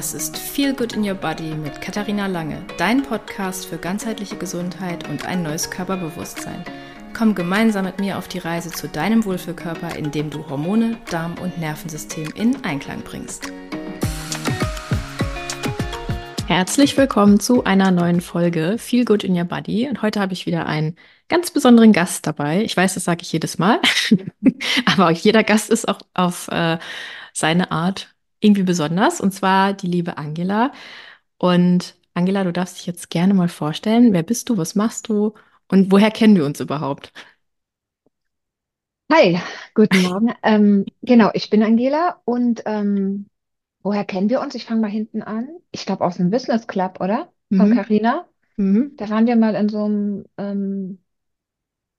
Das ist Feel Good in Your Body mit Katharina Lange, dein Podcast für ganzheitliche Gesundheit und ein neues Körperbewusstsein. Komm gemeinsam mit mir auf die Reise zu deinem Wohlfühlkörper, indem du Hormone, Darm und Nervensystem in Einklang bringst. Herzlich willkommen zu einer neuen Folge Feel Good in Your Body. Und heute habe ich wieder einen ganz besonderen Gast dabei. Ich weiß, das sage ich jedes Mal, aber jeder Gast ist auch auf äh, seine Art irgendwie besonders. Und zwar die liebe Angela. Und Angela, du darfst dich jetzt gerne mal vorstellen. Wer bist du? Was machst du? Und woher kennen wir uns überhaupt? Hi, guten Morgen. Ähm, genau, ich bin Angela und ähm, woher kennen wir uns? Ich fange mal hinten an. Ich glaube aus dem Business Club, oder? Von Mhm. Carina. Mhm. Da waren wir mal in so einem ähm,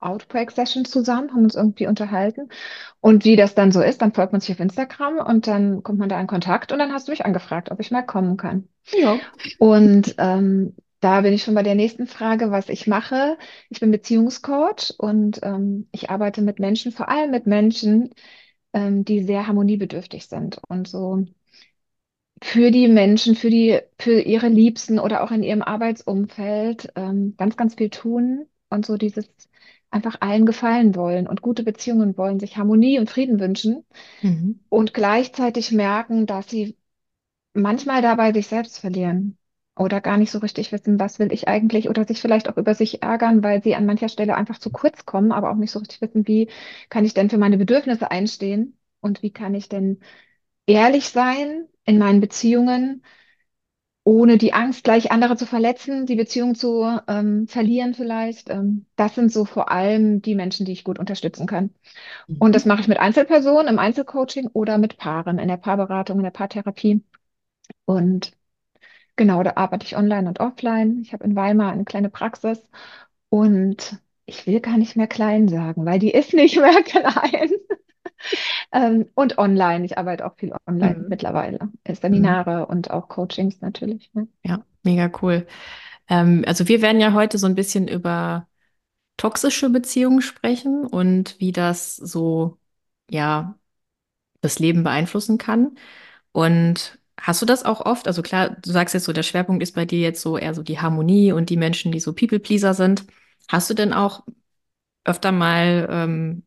Outbreak-Session zusammen, haben uns irgendwie unterhalten. Und wie das dann so ist, dann folgt man sich auf Instagram und dann kommt man da in Kontakt und dann hast du mich angefragt, ob ich mal kommen kann. Ja. Und ähm, da bin ich schon bei der nächsten Frage, was ich mache. Ich bin Beziehungscoach und ähm, ich arbeite mit Menschen, vor allem mit Menschen, ähm, die sehr harmoniebedürftig sind und so für die Menschen, für die, für ihre Liebsten oder auch in ihrem Arbeitsumfeld ähm, ganz, ganz viel tun und so dieses einfach allen gefallen wollen und gute Beziehungen wollen, sich Harmonie und Frieden wünschen Mhm. und gleichzeitig merken, dass sie manchmal dabei sich selbst verlieren oder gar nicht so richtig wissen, was will ich eigentlich oder sich vielleicht auch über sich ärgern, weil sie an mancher Stelle einfach zu kurz kommen, aber auch nicht so richtig wissen, wie kann ich denn für meine Bedürfnisse einstehen und wie kann ich denn ehrlich sein in meinen Beziehungen, ohne die Angst, gleich andere zu verletzen, die Beziehung zu ähm, verlieren vielleicht. Ähm, das sind so vor allem die Menschen, die ich gut unterstützen kann. Und Mhm. das mache ich mit Einzelpersonen im Einzelcoaching oder mit Paaren in der Paarberatung, in der Paartherapie. Und Genau, da arbeite ich online und offline. Ich habe in Weimar eine kleine Praxis und ich will gar nicht mehr klein sagen, weil die ist nicht mehr klein. Ähm, und online. Ich arbeite auch viel online Mhm. mittlerweile. Mhm. Seminare und auch Coachings natürlich. Ne? Ja, mega cool. Ähm, also wir werden ja heute so ein bisschen über toxische Beziehungen sprechen und wie das so, ja, das Leben beeinflussen kann. Und hast du das auch oft? Also klar, du sagst jetzt so, der Schwerpunkt ist bei dir jetzt so eher so die Harmonie und die Menschen, die so People-Pleaser sind. Hast du denn auch öfter mal ähm,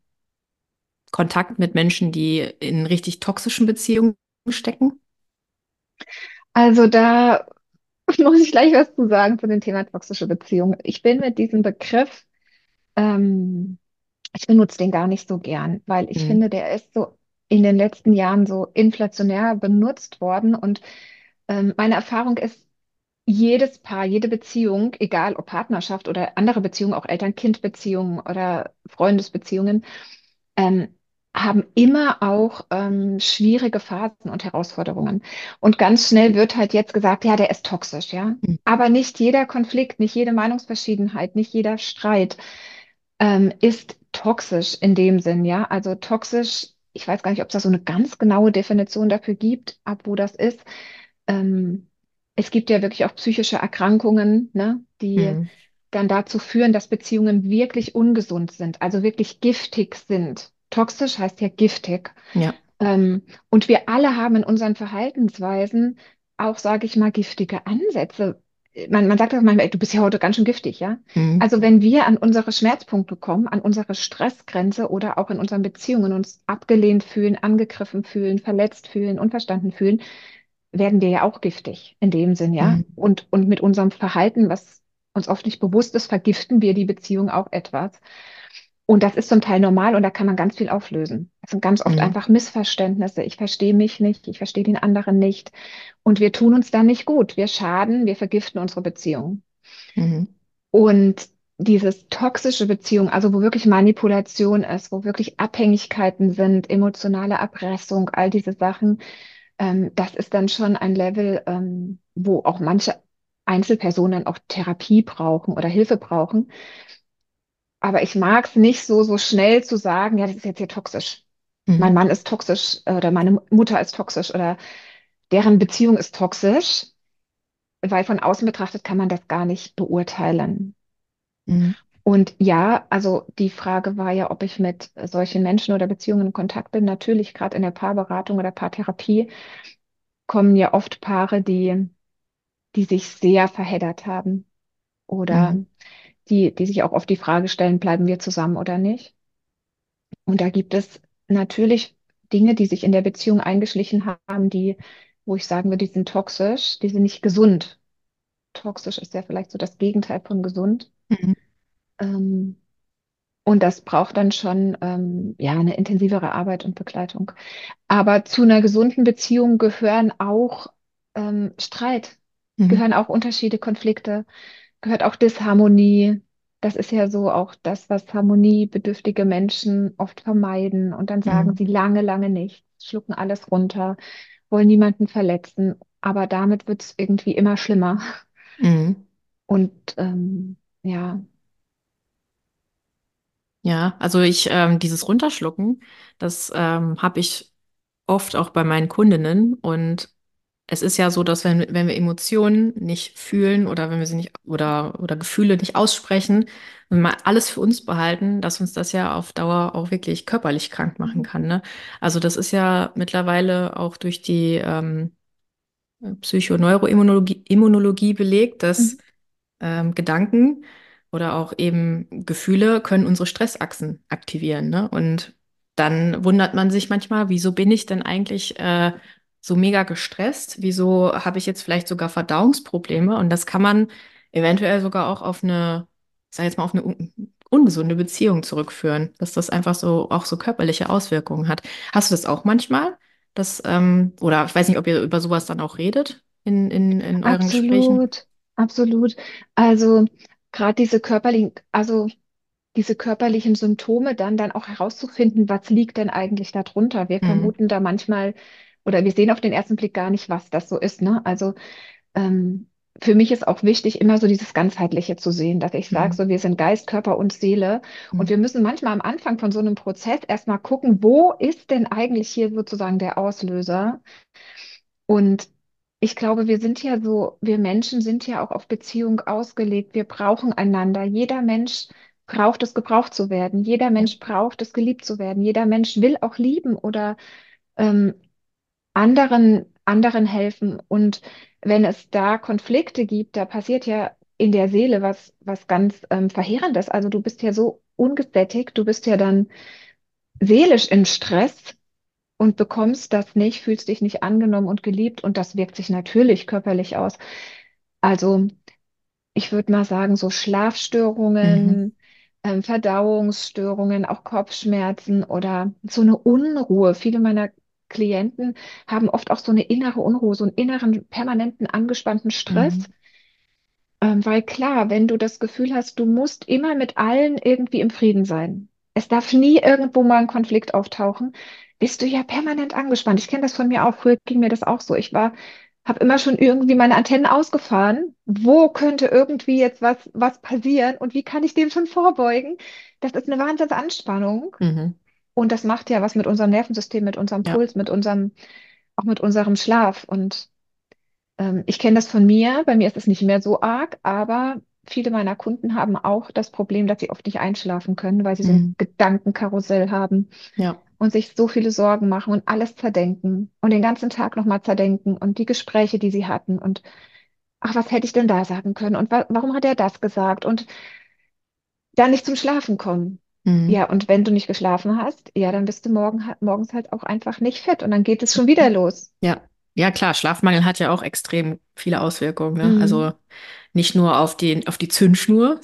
Kontakt mit Menschen, die in richtig toxischen Beziehungen stecken? Also da muss ich gleich was zu sagen zu dem Thema toxische Beziehungen. Ich bin mit diesem Begriff, ähm, ich benutze den gar nicht so gern, weil ich Mhm. finde, der ist so in den letzten Jahren so inflationär benutzt worden und ähm, meine Erfahrung ist, jedes Paar, jede Beziehung, egal ob Partnerschaft oder andere Beziehungen, auch Eltern-Kind-Beziehungen oder Freundesbeziehungen, ähm, haben immer auch ähm, schwierige Phasen und Herausforderungen. Und ganz schnell wird halt jetzt gesagt, ja, der ist toxisch, ja. Mhm. Aber nicht jeder Konflikt, nicht jede Meinungsverschiedenheit, nicht jeder Streit ähm, ist toxisch in dem Sinn, ja. Also toxisch, ich weiß gar nicht, ob es da so eine ganz genaue Definition dafür gibt, ab wo das ist. Ähm, es gibt ja wirklich auch psychische Erkrankungen, ne, die Mhm. dann dazu führen, dass Beziehungen wirklich ungesund sind, also wirklich giftig sind. Toxisch heißt ja giftig. Ja. Ähm, und wir alle haben in unseren Verhaltensweisen auch, sage ich mal, giftige Ansätze. Man, man sagt auch manchmal, ey, du bist ja heute ganz schön giftig, ja? Mhm. Also wenn wir an unsere Schmerzpunkte kommen, an unsere Stressgrenze oder auch in unseren Beziehungen uns abgelehnt fühlen, angegriffen fühlen, verletzt fühlen, unverstanden fühlen, werden wir ja auch giftig in dem Sinn, ja? Mhm. Und, und mit unserem Verhalten, was uns oft nicht bewusst ist, vergiften wir die Beziehung auch etwas. Und das ist zum Teil normal und da kann man ganz viel auflösen. Das sind ganz oft Mhm. einfach Missverständnisse. Ich verstehe mich nicht, ich verstehe den anderen nicht. Und wir tun uns dann nicht gut. Wir schaden, wir vergiften unsere Beziehung. Mhm. Und dieses toxische Beziehung, also wo wirklich Manipulation ist, wo wirklich Abhängigkeiten sind, emotionale Erpressung, all diese Sachen, ähm, das ist dann schon ein Level, ähm, wo auch manche Einzelpersonen auch Therapie brauchen oder Hilfe brauchen. Aber ich mag es nicht so, so schnell zu sagen, ja, das ist jetzt hier toxisch. Mein Mhm. Mann ist toxisch äh, oder meine Mutter ist toxisch oder deren Beziehung ist toxisch, weil von außen betrachtet kann man das gar nicht beurteilen. Mhm. Und ja, also die Frage war ja, ob ich mit solchen Menschen oder Beziehungen in Kontakt bin. Natürlich, gerade in der Paarberatung oder Paartherapie kommen ja oft Paare, die, die sich sehr verheddert haben oder Mhm. Die, die sich auch oft die Frage stellen, bleiben wir zusammen oder nicht? Und da gibt es natürlich Dinge, die sich in der Beziehung eingeschlichen haben, die, wo ich sagen würde, die sind toxisch, die sind nicht gesund. Toxisch ist ja vielleicht so das Gegenteil von gesund. Mhm. Ähm, und das braucht dann schon ähm, ja eine intensivere Arbeit und Begleitung. Aber zu einer gesunden Beziehung gehören auch ähm, Streit, Mhm. gehören auch Unterschiede, Konflikte, gehört auch Disharmonie. Das ist ja so auch das, was harmoniebedürftige Menschen oft vermeiden. Und dann sagen Mhm. sie lange, lange nichts, schlucken alles runter, wollen niemanden verletzen. Aber damit wird es irgendwie immer schlimmer. Mhm. Und ähm, ja, Ja, also ich, ähm, dieses Runterschlucken, das ähm, habe ich oft auch bei meinen Kundinnen. Und es ist ja so, dass wenn, wenn wir Emotionen nicht fühlen oder wenn wir sie nicht oder, oder Gefühle nicht aussprechen und mal alles für uns behalten, dass uns das ja auf Dauer auch wirklich körperlich krank machen Mhm. kann, ne? Also das ist ja mittlerweile auch durch die ähm, Psychoneuroimmunologie Immunologie belegt, dass Mhm. ähm, Gedanken oder auch eben Gefühle können unsere Stressachsen aktivieren, ne? Und dann wundert man sich manchmal, wieso bin ich denn eigentlich äh, so mega gestresst? Wieso habe ich jetzt vielleicht sogar Verdauungsprobleme? Und das kann man eventuell sogar auch auf eine, ich sag jetzt mal, auf eine un ungesunde Beziehung zurückführen, dass das einfach so auch so körperliche Auswirkungen hat. Hast du das auch manchmal? Das, ähm, oder ich weiß nicht, ob ihr über sowas dann auch redet in, in, in euren Gesprächen. absolut, absolut. Also gerade diese körperlichen, also diese körperlichen Symptome dann, dann auch herauszufinden, was liegt denn eigentlich darunter. Wir Mhm. vermuten da manchmal oder wir sehen auf den ersten Blick gar nicht, was das so ist, ne? Also ähm, für mich ist auch wichtig, immer so dieses Ganzheitliche zu sehen, dass ich sage, Mhm. so wir sind Geist, Körper und Seele. Und Mhm. wir müssen manchmal am Anfang von so einem Prozess erstmal gucken, wo ist denn eigentlich hier sozusagen der Auslöser? Und ich glaube, wir sind ja so, wir Menschen sind ja auch auf Beziehung ausgelegt. Wir brauchen einander. Jeder Mensch braucht es, gebraucht zu werden. Jeder. Mensch braucht es, geliebt zu werden. Jeder Mensch will auch lieben oder ähm, anderen, anderen helfen. Und wenn es da Konflikte gibt, da passiert ja in der Seele was, was ganz ähm, Verheerendes. Also du bist ja so ungesättigt, du bist ja dann seelisch im Stress und bekommst das nicht, fühlst dich nicht angenommen und geliebt und das wirkt sich natürlich körperlich aus. Also ich würde mal sagen, so Mhm. Schlafstörungen, ähm, Verdauungsstörungen, auch Kopfschmerzen oder so eine Unruhe. Viele meiner Klienten haben oft auch so eine innere Unruhe, so einen inneren, permanenten, angespannten Stress. Mhm. Ähm, weil klar, wenn du das Gefühl hast, du musst immer mit allen irgendwie im Frieden sein. Es darf nie irgendwo mal ein Konflikt auftauchen, bist du ja permanent angespannt. Ich kenne das von mir auch. Früher ging mir das auch so. Ich war, habe immer schon irgendwie meine Antennen ausgefahren. Wo könnte irgendwie jetzt was, was passieren und wie kann ich dem schon vorbeugen? Das ist eine Wahnsinnsanspannung. Mhm. Und das macht ja was mit unserem Nervensystem, mit unserem Ja. Puls, mit unserem, auch mit unserem Schlaf. Und ähm, ich kenne das von mir, bei mir ist es nicht mehr so arg, aber viele meiner Kunden haben auch das Problem, dass sie oft nicht einschlafen können, weil sie so ein Mhm. Gedankenkarussell haben Ja. und sich so viele Sorgen machen und alles zerdenken und den ganzen Tag nochmal zerdenken und die Gespräche, die sie hatten und ach, was hätte ich denn da sagen können und wa warum hat er das gesagt und dann nicht zum Schlafen kommen. Mhm. Ja, und wenn du nicht geschlafen hast, ja, dann bist du morgen, morgens halt auch einfach nicht fit und dann geht es schon wieder los. Ja. Ja, klar, Schlafmangel hat ja auch extrem viele Auswirkungen, ne? Mm, Also nicht nur auf den, auf die Zündschnur,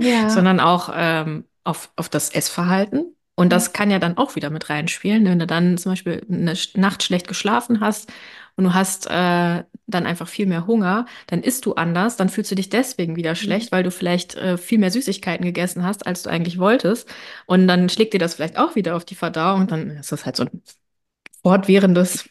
ja, sondern auch ähm, auf, auf das Essverhalten. Und ja. das kann ja dann auch wieder mit reinspielen, wenn du dann zum Beispiel eine Nacht schlecht geschlafen hast und du hast äh, dann einfach viel mehr Hunger, dann isst du anders, dann fühlst du dich deswegen wieder Mm, schlecht, weil du vielleicht äh, viel mehr Süßigkeiten gegessen hast, als du eigentlich wolltest. Und dann schlägt dir das vielleicht auch wieder auf die Verdauung und dann ist das halt so ein fortwährendes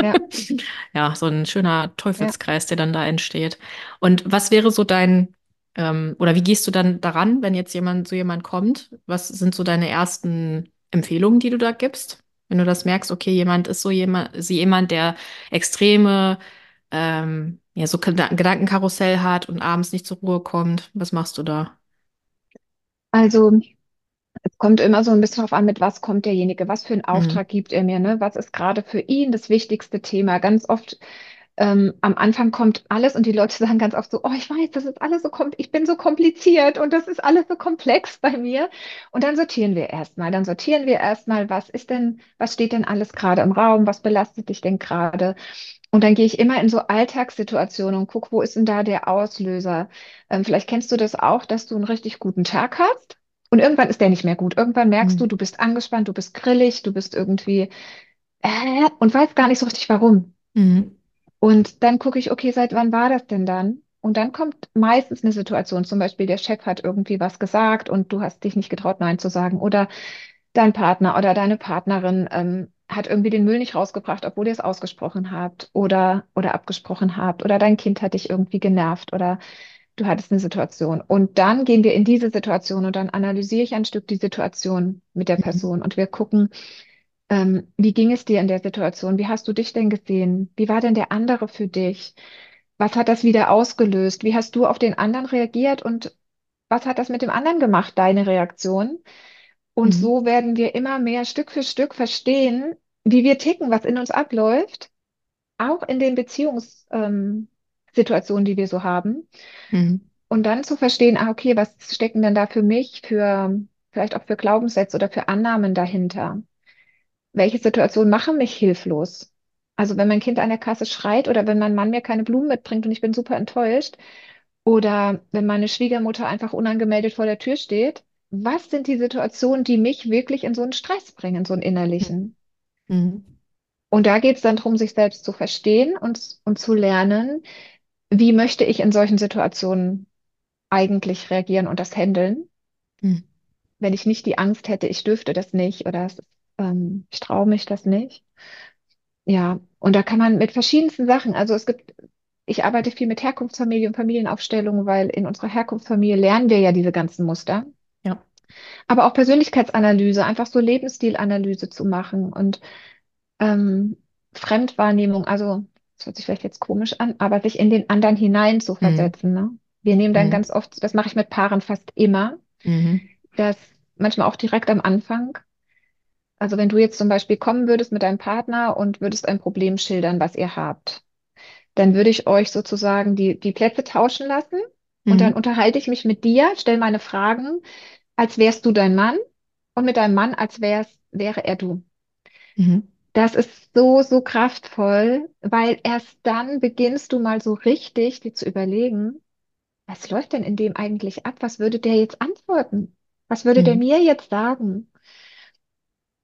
ja, ja, so ein schöner ja. Teufelskreis, der dann da entsteht. Und was wäre so dein, ähm, oder wie gehst du dann daran, wenn jetzt jemand, so jemand kommt? Was sind so deine ersten Empfehlungen, die du da gibst? Wenn du das merkst, okay, jemand ist so jemand, sie jemand, der extreme, ähm, ja, so Geda- Gedankenkarussell hat und abends nicht zur Ruhe kommt. Was machst du da? Also. Es kommt immer so ein bisschen darauf an, mit was kommt derjenige, was für einen Mhm. Auftrag gibt er mir, ne? Was ist gerade für ihn das wichtigste Thema? Ganz oft ähm, am Anfang kommt alles und die Leute sagen ganz oft so, oh, ich weiß, das ist alles so ich bin so kompliziert und das ist alles so komplex bei mir. Und dann sortieren wir erstmal. Dann sortieren wir erstmal, was ist denn, was steht denn alles gerade im Raum, was belastet dich denn gerade? Und dann gehe ich immer in so Alltagssituationen und gucke, wo ist denn da der Auslöser? Ähm, vielleicht kennst du das auch, dass du einen richtig guten Tag hast und irgendwann ist der nicht mehr gut. Irgendwann merkst du, Mhm. du bist angespannt, du bist grillig, du bist irgendwie äh, und weißt gar nicht so richtig warum. Mhm. Und dann gucke ich, okay, seit wann war das denn dann? Und dann kommt meistens eine Situation, zum Beispiel der Chef hat irgendwie was gesagt und du hast dich nicht getraut, Nein zu sagen. Oder dein Partner oder deine Partnerin ähm, hat irgendwie den Müll nicht rausgebracht, obwohl ihr es ausgesprochen habt oder, oder abgesprochen habt. Oder dein Kind hat dich irgendwie genervt oder du hattest eine Situation. Und dann gehen wir in diese Situation und dann analysiere ich ein Stück die Situation mit der Mhm. Person und wir gucken, ähm, wie ging es dir in der Situation? Wie hast du dich denn gesehen? Wie war denn der andere für dich? Was hat das wieder ausgelöst? Wie hast du auf den anderen reagiert und was hat das mit dem anderen gemacht, deine Reaktion? Und Mhm. so werden wir immer mehr Stück für Stück verstehen, wie wir ticken, was in uns abläuft, auch in den Beziehungssituationen, ähm, die wir so haben. Mhm. Und dann zu verstehen, ah, okay, was stecken denn da für mich, für vielleicht auch für Glaubenssätze oder für Annahmen dahinter? Welche Situationen machen mich hilflos? Also wenn mein Kind an der Kasse schreit oder wenn mein Mann mir keine Blumen mitbringt und ich bin super enttäuscht oder wenn meine Schwiegermutter einfach unangemeldet vor der Tür steht, was sind die Situationen, die mich wirklich in so einen Stress bringen, so einen innerlichen? Mhm. Und da geht es dann darum, sich selbst zu verstehen und, und zu lernen, wie möchte ich in solchen Situationen eigentlich reagieren und das handeln, Mhm. wenn ich nicht die Angst hätte, ich dürfte das nicht oder es, ähm, ich traue mich das nicht. Ja, und da kann man mit verschiedensten Sachen, also es gibt, ich arbeite viel mit Herkunftsfamilie und Familienaufstellung, weil in unserer Herkunftsfamilie lernen wir ja diese ganzen Muster, Ja. aber auch Persönlichkeitsanalyse, einfach so Lebensstilanalyse zu machen und ähm, Fremdwahrnehmung, also das hört sich vielleicht jetzt komisch an, aber sich in den anderen hinein zu Mhm. versetzen, ne? Wir nehmen dann Mhm. ganz oft, das mache ich mit Paaren fast immer, Mhm. dass manchmal auch direkt am Anfang, also wenn du jetzt zum Beispiel kommen würdest mit deinem Partner und würdest ein Problem schildern, was ihr habt. dann würde ich euch sozusagen die, die Plätze tauschen lassen und dann Mhm. unterhalte ich mich mit dir, stelle meine Fragen, als wärst du dein Mann und mit deinem Mann, als wär's, wäre er du. Mhm. Das ist so, so kraftvoll, weil erst dann beginnst du mal so richtig dir zu überlegen, was läuft denn in dem eigentlich ab? Was würde der jetzt antworten? Was würde der Mhm. mir jetzt sagen?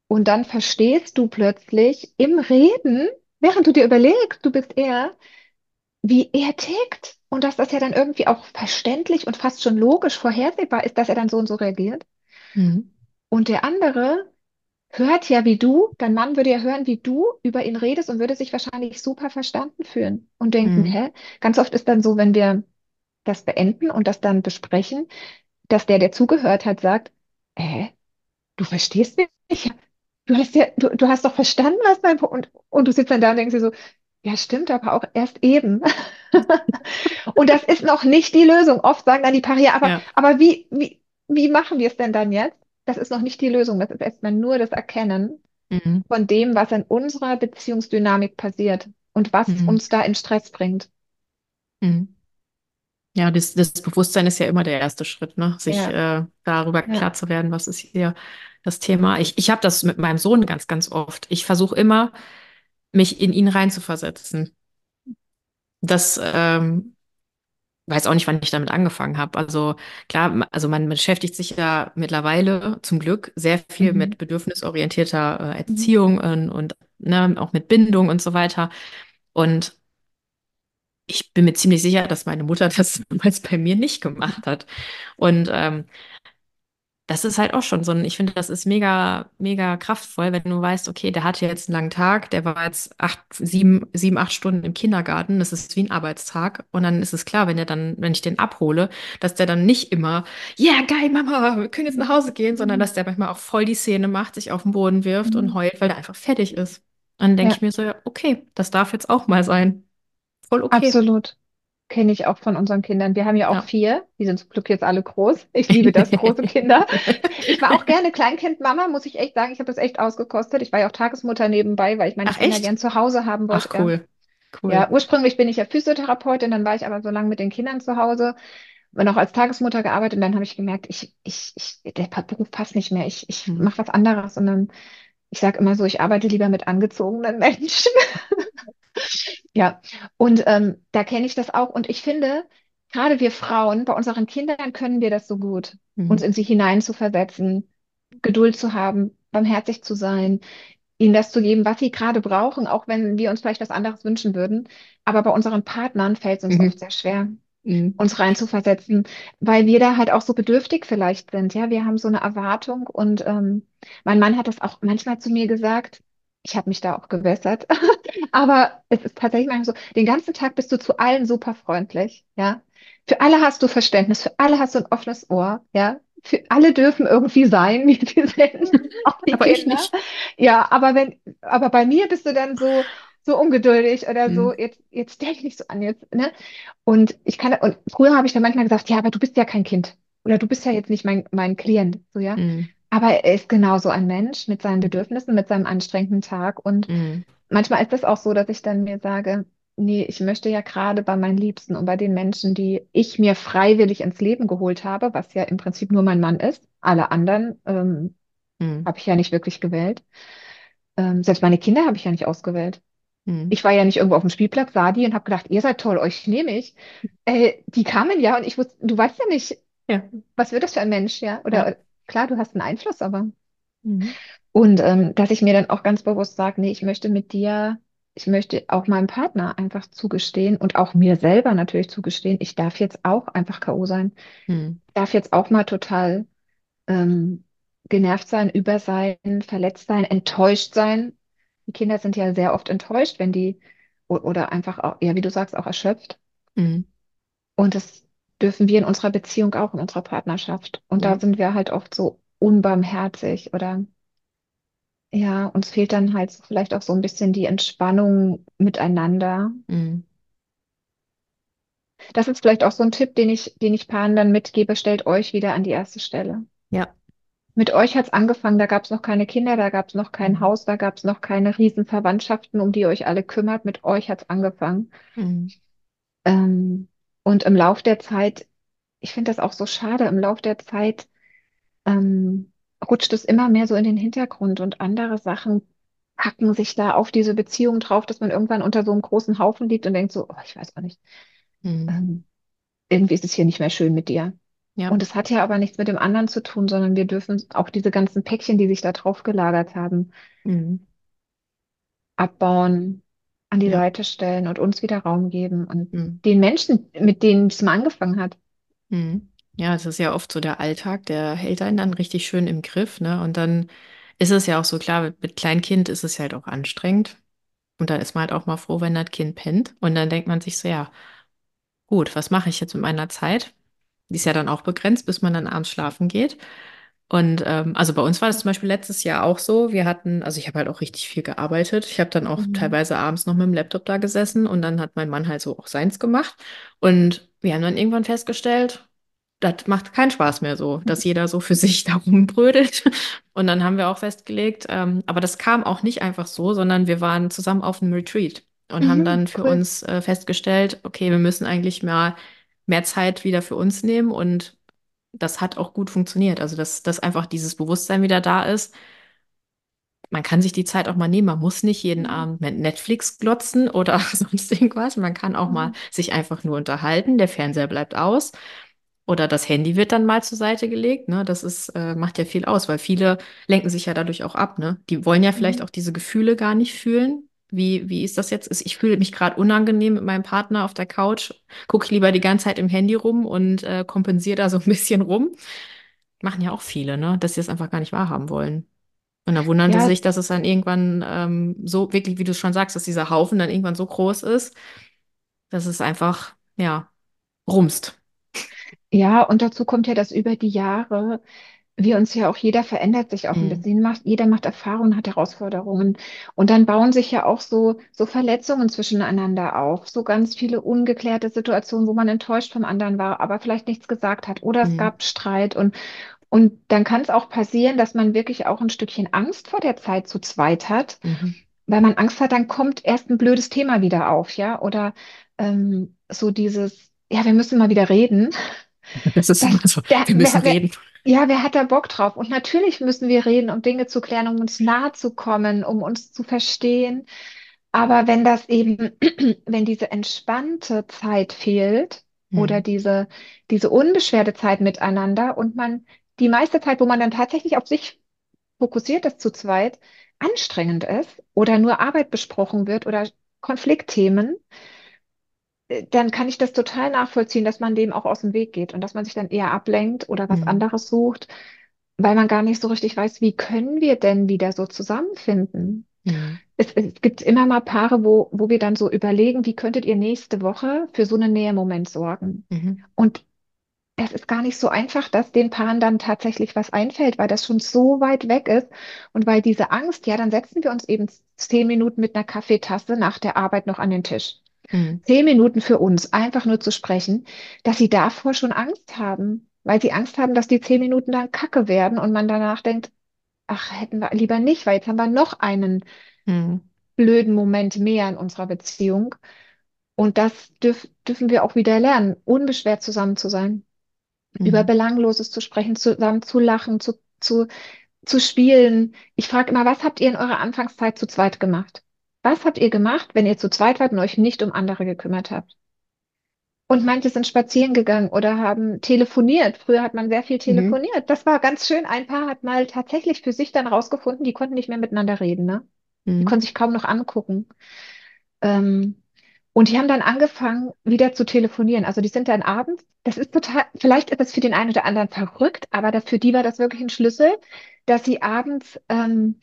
Und dann verstehst du plötzlich im Reden, während du dir überlegst, du bist er, wie er tickt und dass das ja dann irgendwie auch verständlich und fast schon logisch vorhersehbar ist, dass er dann so und so reagiert. Mhm. Und der andere hört ja wie du, dein Mann würde ja hören, wie du über ihn redest und würde sich wahrscheinlich super verstanden fühlen und denken, Mhm. hä? Ganz oft ist dann so, wenn wir das beenden und das dann besprechen, dass der, der zugehört hat, sagt, hä? Du verstehst mich? Du hast ja, du, du hast doch verstanden, was mein. Und, und du sitzt dann da und denkst dir so, ja, stimmt, aber auch erst eben. Und das ist noch nicht die Lösung. Oft sagen dann die Paare, ja, aber, Ja. aber wie, wie, wie machen wir es denn dann jetzt? Das ist noch nicht die Lösung. Das ist erstmal nur das Erkennen Mhm. von dem, was in unserer Beziehungsdynamik passiert und was Mhm. uns da in Stress bringt. Mhm. Ja, das, das Bewusstsein ist ja immer der erste Schritt, ne? Sich Ja, äh, darüber ja. klar zu werden, was ist hier das Thema. Ich, ich habe das mit meinem Sohn ganz, ganz oft. Ich versuche immer, mich in ihn reinzuversetzen. Das ähm, weiß auch nicht, wann ich damit angefangen habe. Also klar, also man beschäftigt sich ja mittlerweile zum Glück sehr viel Mhm. mit bedürfnisorientierter äh, Mhm. Erziehung und, und ne, auch mit Bindung und so weiter. Und ich bin mir ziemlich sicher, dass meine Mutter das damals bei mir nicht gemacht hat. Und ähm, das ist halt auch schon so ein, ich finde, das ist mega, mega kraftvoll, wenn du weißt, okay, der hatte jetzt einen langen Tag, der war jetzt acht, sieben, sieben, acht Stunden im Kindergarten, das ist wie ein Arbeitstag. Und dann ist es klar, wenn er dann, wenn ich den abhole, dass der dann nicht immer, yeah, geil, Mama, wir können jetzt nach Hause gehen, sondern Mhm. dass der manchmal auch voll die Szene macht, sich auf den Boden wirft und Mhm. heult, weil er einfach fertig ist. Und dann denke Ja, ich mir so, ja, okay, das darf jetzt auch mal sein. Voll okay. absolut. kenne ich auch von unseren Kindern. Wir haben ja auch Ja. vier. Die sind zum Glück jetzt alle groß. Ich liebe das, große Kinder. Ich war auch gerne Kleinkindmama, muss ich echt sagen. Ich habe das echt ausgekostet. Ich war ja auch Tagesmutter nebenbei, weil ich meine Ach, Kinder echt? gern zu Hause haben wollte. Ach, Ja. cool. Ja, Cool. ursprünglich bin ich ja Physiotherapeutin, dann war ich aber so lange mit den Kindern zu Hause und auch als Tagesmutter gearbeitet und dann habe ich gemerkt, ich, ich, ich, der Beruf passt nicht mehr. Ich, ich Hm. mache was anderes und dann, ich sage immer so, ich arbeite lieber mit angezogenen Menschen. Ja, und ähm, da kenne ich das auch. Und ich finde, gerade wir Frauen, bei unseren Kindern können wir das so gut, uns Hm. in sie hineinzuversetzen, Geduld zu haben, barmherzig zu sein, ihnen das zu geben, was sie gerade brauchen, auch wenn wir uns vielleicht was anderes wünschen würden. Aber bei unseren Partnern fällt es uns oft Mhm. sehr schwer Mhm. uns reinzuversetzen, weil wir da halt auch so bedürftig vielleicht sind. Ja, wir haben so eine Erwartung und ähm, mein Mann hat das auch manchmal zu mir gesagt. Ich habe mich da auch gewässert, aber es ist tatsächlich manchmal so, den ganzen Tag bist du zu allen super freundlich, ja. Für alle hast du Verständnis, für alle hast du ein offenes Ohr, ja. Für alle dürfen irgendwie sein, wie sie sind, auch die Aber ich nicht. Ja, aber wenn, aber bei mir bist du dann so, so ungeduldig oder so, Hm. jetzt, jetzt stell dich nicht so an, jetzt, ne? Und ich kann, und früher habe ich dann manchmal gesagt, ja, aber du bist ja kein Kind. Oder du bist ja jetzt nicht mein, mein Klient, so, ja. Hm. Aber er ist genauso ein Mensch mit seinen. Bedürfnissen, mit seinem anstrengenden Tag. Und Hm. manchmal ist es auch so, dass ich dann mir sage, nee, ich möchte ja gerade bei meinen Liebsten und bei den Menschen, die ich mir freiwillig ins Leben geholt habe, was ja im Prinzip nur mein Mann ist. Alle anderen, ähm, Hm. habe ich ja nicht wirklich gewählt. Ähm, selbst meine Kinder habe ich ja nicht ausgewählt. Hm. Ich war ja nicht irgendwo auf dem Spielplatz, sah die und habe gedacht, ihr seid toll, euch nehme ich. Äh, die kamen ja und ich wusste, du weißt ja nicht, Ja. was wird das für ein Mensch, ja? Ja. Klar, du hast einen Einfluss, aber. Mhm. Und ähm, dass ich mir dann auch ganz bewusst sage, nee, ich möchte mit dir, ich möchte auch meinem Partner einfach zugestehen und auch mir selber natürlich zugestehen, ich darf jetzt auch einfach K.O. sein. Hm. Ich darf jetzt auch mal total ähm, genervt sein, über sein, verletzt sein, enttäuscht sein. Die Kinder sind ja sehr oft enttäuscht, wenn die oder einfach auch, ja, wie du sagst, auch erschöpft. Hm. Und das dürfen wir in unserer Beziehung auch, in unserer Partnerschaft. Und da Ja. sind wir halt oft so unbarmherzig oder ja, uns fehlt dann halt vielleicht auch so ein bisschen die Entspannung miteinander. Hm. Das ist vielleicht auch so ein Tipp, den ich, den ich Paaren dann mitgebe, stellt euch wieder an die erste Stelle. Ja. Mit euch hat's angefangen, da gab's noch keine Kinder, da gab's noch kein Hm. Haus, da gab's noch keine Riesenverwandtschaften, um die ihr euch alle kümmert. Mit euch hat's angefangen. Hm. Ähm, und im Lauf der Zeit, ich finde das auch so schade, im Lauf der Zeit ähm, rutscht es immer mehr so in den Hintergrund und andere Sachen packen sich da auf diese Beziehung drauf, dass man irgendwann unter so einem großen Haufen liegt und denkt so, oh, ich weiß auch nicht, Hm. ähm, irgendwie ist es hier nicht mehr schön mit dir. Ja. Und es hat ja aber nichts mit dem anderen zu tun, sondern wir dürfen auch diese ganzen Päckchen, die sich da drauf gelagert haben, Hm. abbauen, an die Ja. Seite stellen und uns wieder Raum geben und Hm. den Menschen, mit denen es mal angefangen hat. Hm. Ja, es ist ja oft so der Alltag, der hält einen dann richtig schön im Griff, ne? Und dann ist es ja auch so klar, mit, mit Kleinkind ist es halt auch anstrengend. Und dann ist man halt auch mal froh, wenn das Kind pennt. Und dann denkt man sich so, ja, gut, was mache ich jetzt mit meiner Zeit? Die ist ja dann auch begrenzt, bis man dann abends schlafen geht. Und ähm, also bei uns war das zum Beispiel letztes Jahr auch so. Wir hatten, also ich habe halt auch richtig viel gearbeitet. Ich habe dann auch Mhm. teilweise abends noch mit dem Laptop da gesessen und dann hat mein Mann halt so auch seins gemacht. Und wir haben dann irgendwann festgestellt, das macht keinen Spaß mehr so, dass jeder so für sich da rumbrödelt. Und dann haben wir auch festgelegt, ähm, aber das kam auch nicht einfach so, sondern wir waren zusammen auf einem Retreat und haben Mhm, dann für cool. uns äh, festgestellt, okay, wir müssen eigentlich mal mehr Zeit wieder für uns nehmen und das hat auch gut funktioniert. Also, dass, dass einfach dieses Bewusstsein wieder da ist. Man kann sich die Zeit auch mal nehmen. Man muss nicht jeden Mhm. Abend mit Netflix glotzen oder sonst irgendwas. Man kann auch mal Mhm. sich einfach nur unterhalten. Der Fernseher bleibt aus. Oder das Handy wird dann mal zur Seite gelegt, ne? Das ist, äh, macht ja viel aus, weil viele lenken sich ja dadurch auch ab, ne? Die wollen ja vielleicht Mhm. auch diese Gefühle gar nicht fühlen. Wie, wie ist das jetzt? Ich fühle mich gerade unangenehm mit meinem Partner auf der Couch, gucke lieber die ganze Zeit im Handy rum und äh, kompensiere da so ein bisschen rum. Machen ja auch viele, ne? Dass sie es einfach gar nicht wahrhaben wollen. Und dann wundern Ja, sich, dass es dann irgendwann ähm, so, wirklich, wie du schon sagst, dass dieser Haufen dann irgendwann so groß ist, dass es einfach, ja, rumst. ja, und dazu kommt ja, dass über die Jahre wir uns ja auch, jeder verändert sich auch ein Mhm. bisschen, macht, jeder macht Erfahrungen, hat Herausforderungen. Und dann bauen sich ja auch so, so Verletzungen zwischeneinander auf, so ganz viele ungeklärte Situationen, wo man enttäuscht vom anderen war, aber vielleicht nichts gesagt hat oder es Mhm. gab Streit. Und, und dann kann es auch passieren, dass man wirklich auch ein Stückchen Angst vor der Zeit zu zweit hat, Mhm. weil man Angst hat, dann kommt erst ein blödes Thema wieder auf, ja, oder ähm, so dieses, ja, wir müssen mal wieder reden. Das ist Das, immer so. Wir müssen wer, reden. Ja, wer hat da Bock drauf? Und natürlich müssen wir reden, um Dinge zu klären, um uns nahe zu kommen, um uns zu verstehen. Aber wenn das eben, wenn diese entspannte Zeit fehlt oder Mhm. diese, diese unbeschwerte Zeit miteinander und man die meiste Zeit, wo man dann tatsächlich auf sich fokussiert ist zu zweit, anstrengend ist oder nur Arbeit besprochen wird oder Konfliktthemen, dann kann ich das total nachvollziehen, dass man dem auch aus dem Weg geht und dass man sich dann eher ablenkt oder was Mhm. anderes sucht, weil man gar nicht so richtig weiß, wie können wir denn wieder so zusammenfinden. Mhm. Es, es gibt immer mal Paare, wo, wo wir dann so überlegen, wie könntet ihr nächste Woche für so einen Nähemoment sorgen? Mhm. Und es ist gar nicht so einfach, dass den Paaren dann tatsächlich was einfällt, weil das schon so weit weg ist und weil diese Angst, ja, dann setzen wir uns eben zehn Minuten mit einer Kaffeetasse nach der Arbeit noch an den Tisch Mhm. zehn Minuten für uns, einfach nur zu sprechen, dass sie davor schon Angst haben, weil sie Angst haben, dass die zehn Minuten dann Kacke werden und man danach denkt, ach, hätten wir lieber nicht, weil jetzt haben wir noch einen Mhm. blöden Moment mehr in unserer Beziehung. Und das dürf, dürfen wir auch wieder lernen, unbeschwert zusammen zu sein, über Mhm. Belangloses zu sprechen, zusammen zu lachen, zu, zu, zu spielen. Ich frage immer, was habt ihr in eurer Anfangszeit zu zweit gemacht? Was habt ihr gemacht, wenn ihr zu zweit wart und euch nicht um andere gekümmert habt? Und manche sind spazieren gegangen oder haben telefoniert. Früher hat man sehr viel Mhm. telefoniert. Das war ganz schön. Ein Paar hat mal tatsächlich für sich dann rausgefunden, die konnten nicht mehr miteinander reden, ne? Die Mhm. konnten sich kaum noch angucken. Ähm, und die haben dann angefangen, wieder zu telefonieren. Also die sind dann abends, das ist total, vielleicht ist das für den einen oder anderen verrückt, aber das, für die war das wirklich ein Schlüssel, dass sie abends ähm,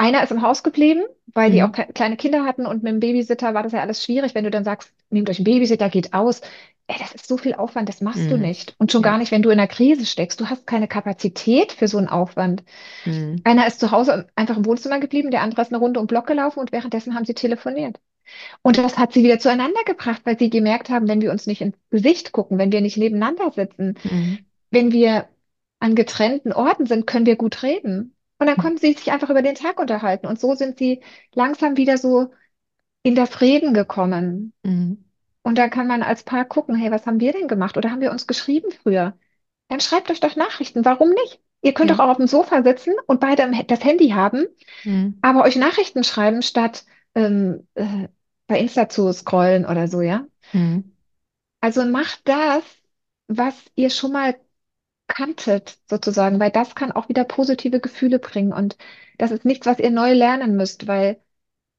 einer ist im Haus geblieben, weil die auch Mhm. kleine Kinder hatten und mit dem Babysitter war das ja alles schwierig. Wenn du dann sagst, nehmt euch einen Babysitter, geht aus. Ey, das ist so viel Aufwand, das machst du Mhm. nicht. Und schon Ja. gar nicht, wenn du in einer Krise steckst. Du hast keine Kapazität für so einen Aufwand. Mhm. Einer ist zu Hause einfach im Wohnzimmer geblieben, der andere ist eine Runde um den Block gelaufen und währenddessen haben sie telefoniert. Und das hat sie wieder zueinander gebracht, weil sie gemerkt haben, wenn wir uns nicht ins Gesicht gucken, wenn wir nicht nebeneinander sitzen, Mhm. wenn wir an getrennten Orten sind, können wir gut reden. Und dann konnten sie sich einfach über den Tag unterhalten. Und so sind sie langsam wieder so in das Reden gekommen. Mhm. Und dann kann man als Paar gucken, hey, was haben wir denn gemacht? Oder haben wir uns geschrieben früher? Dann schreibt euch doch Nachrichten. Warum nicht? Ihr könnt doch Ja. auch auf dem Sofa sitzen und beide das Handy haben, Mhm. aber euch Nachrichten schreiben, statt ähm, äh, bei Insta zu scrollen oder so, ja? Mhm. Also macht das, was ihr schon mal kanntet, sozusagen, weil das kann auch wieder positive Gefühle bringen. Und das ist nichts, was ihr neu lernen müsst, weil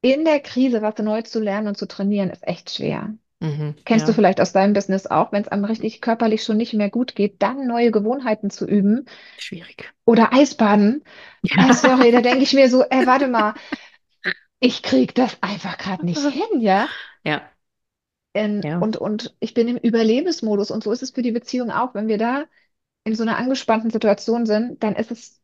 in der Krise was neu zu lernen und zu trainieren ist echt schwer. Mhm. Kennst du Ja. vielleicht aus deinem Business auch, wenn es einem richtig körperlich schon nicht mehr gut geht, dann neue Gewohnheiten zu üben Schwierig. oder Eisbaden. Ja. sorry, da denke ich mir so, äh, warte mal, ich krieg das einfach gerade nicht hin, ja? Ja. Ähm, Ja. und, und ich bin im Überlebensmodus und so ist es für die Beziehung auch. Wenn wir da in so einer angespannten Situation sind, dann ist es,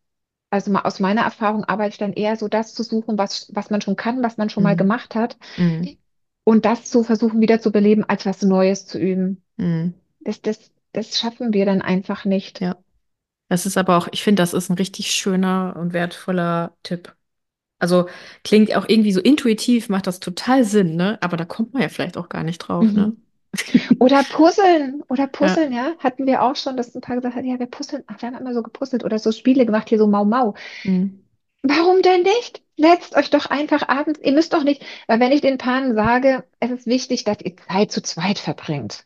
also mal aus meiner Erfahrung arbeite ich dann eher so das zu suchen, was, was man schon kann, was man schon mal Mhm. gemacht hat Mhm. und das zu versuchen wieder zu beleben, als was Neues zu üben. Mhm. Das, das, das schaffen wir dann einfach nicht. Ja. Das ist aber auch, ich finde, das ist ein richtig schöner und wertvoller Tipp. Also klingt auch irgendwie so intuitiv, macht das total Sinn, ne? Aber da kommt man ja vielleicht auch gar nicht drauf, ne? Mhm. Oder Puzzeln, oder Ja. Puzzeln, ja, hatten wir auch schon, dass ein paar gesagt hat, ja, wir puzzeln, ach, wir haben immer so gepuzzelt oder so Spiele gemacht, hier so Mau Mau. Mhm. Warum denn nicht? Setzt euch doch einfach abends, ihr müsst doch nicht, weil wenn ich den Paaren sage, es ist wichtig, dass ihr Zeit zu zweit verbringt,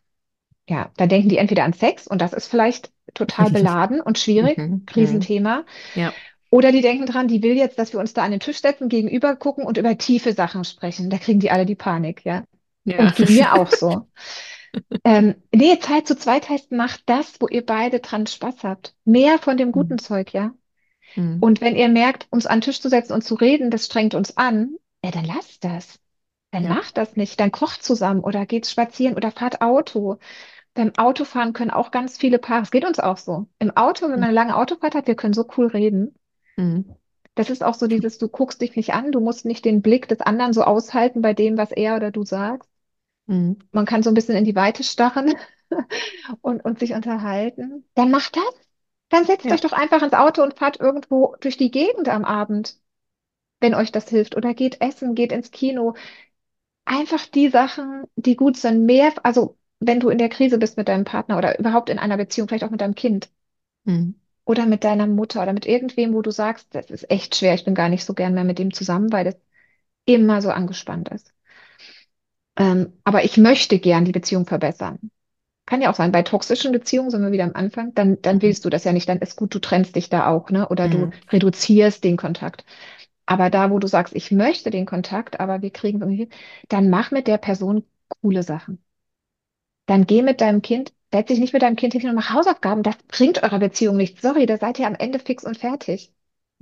ja, da denken die entweder an Sex und das ist vielleicht total beladen und schwierig, Mhm. Mhm. Riesenthema, Ja. oder die denken dran, die will jetzt, dass wir uns da an den Tisch setzen, gegenüber gucken und über tiefe Sachen sprechen. Da kriegen die alle die Panik, ja. Ja. Und ging mir auch so. Ähm, nee, Zeit zu zweit heißt, macht das, wo ihr beide dran Spaß habt. Mehr von dem guten Mhm. Zeug, ja. Mhm. Und wenn ihr merkt, uns an den Tisch zu setzen und zu reden, das strengt uns an, ja, dann lasst das. Dann Ja. macht das nicht. Dann kocht zusammen oder geht spazieren oder fahrt Auto. Beim Autofahren können auch ganz viele Paare, es geht uns auch so. Im Auto, wenn man eine lange Autofahrt hat, wir können so cool reden. Mhm. Das ist auch so dieses, du guckst dich nicht an, du musst nicht den Blick des anderen so aushalten bei dem, was er oder du sagst. Mhm. Man kann so ein bisschen in die Weite starren und, und sich unterhalten. Dann macht das. Dann setzt euch Ja. doch einfach ins Auto und fahrt irgendwo durch die Gegend am Abend, wenn euch das hilft. Oder geht essen, geht ins Kino. Einfach die Sachen, die gut sind. Mehr, also wenn du in der Krise bist mit deinem Partner oder überhaupt in einer Beziehung, vielleicht auch mit deinem Kind Mhm. oder mit deiner Mutter oder mit irgendwem, wo du sagst, das ist echt schwer, ich bin gar nicht so gern mehr mit dem zusammen, weil das immer so angespannt ist. Ähm, aber ich möchte gern die Beziehung verbessern. Kann ja auch sein, bei toxischen Beziehungen sind wir wieder am Anfang, dann, dann willst du das ja nicht, dann ist gut, du trennst dich da auch, ne? Oder du Mhm. reduzierst den Kontakt. Aber da, wo du sagst, ich möchte den Kontakt, aber wir kriegen es irgendwie hin, dann mach mit der Person coole Sachen. Dann geh mit deinem Kind, setz dich nicht mit deinem Kind hin und mach Hausaufgaben. Das bringt eurer Beziehung nichts. Sorry, da seid ihr am Ende fix und fertig.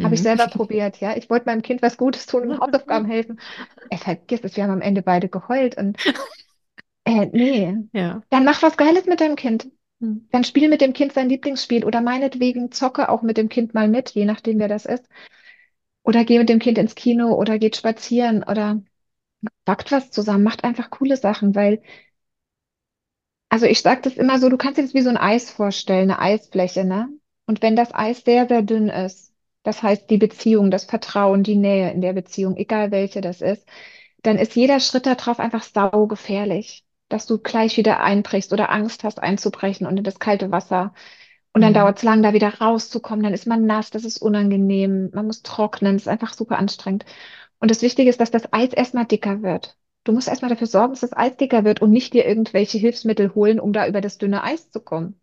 Habe ich Mhm. selber probiert, ja. Ich wollte meinem Kind was Gutes tun und Hausaufgaben helfen. Er vergisst es, wir haben am Ende beide geheult und äh, nee. Ja. Dann mach was Geiles mit deinem Kind. Mhm. Dann spiel mit dem Kind sein Lieblingsspiel oder meinetwegen zocke auch mit dem Kind mal mit, je nachdem, wer das ist. Oder geh mit dem Kind ins Kino oder geht spazieren oder backt was zusammen, macht einfach coole Sachen, weil, also ich sage das immer so, du kannst dir das wie so ein Eis vorstellen, eine Eisfläche, ne? Und wenn das Eis sehr, sehr dünn ist, das heißt die Beziehung, das Vertrauen, die Nähe in der Beziehung, egal welche das ist, dann ist jeder Schritt darauf einfach saugefährlich, dass du gleich wieder einbrichst oder Angst hast einzubrechen und in das kalte Wasser. Und dann Mhm. dauert es lang, da wieder rauszukommen. Dann ist man nass, das ist unangenehm. Man muss trocknen, das ist einfach super anstrengend. Und das Wichtige ist, dass das Eis erstmal dicker wird. Du musst erstmal dafür sorgen, dass das Eis dicker wird und nicht dir irgendwelche Hilfsmittel holen, um da über das dünne Eis zu kommen.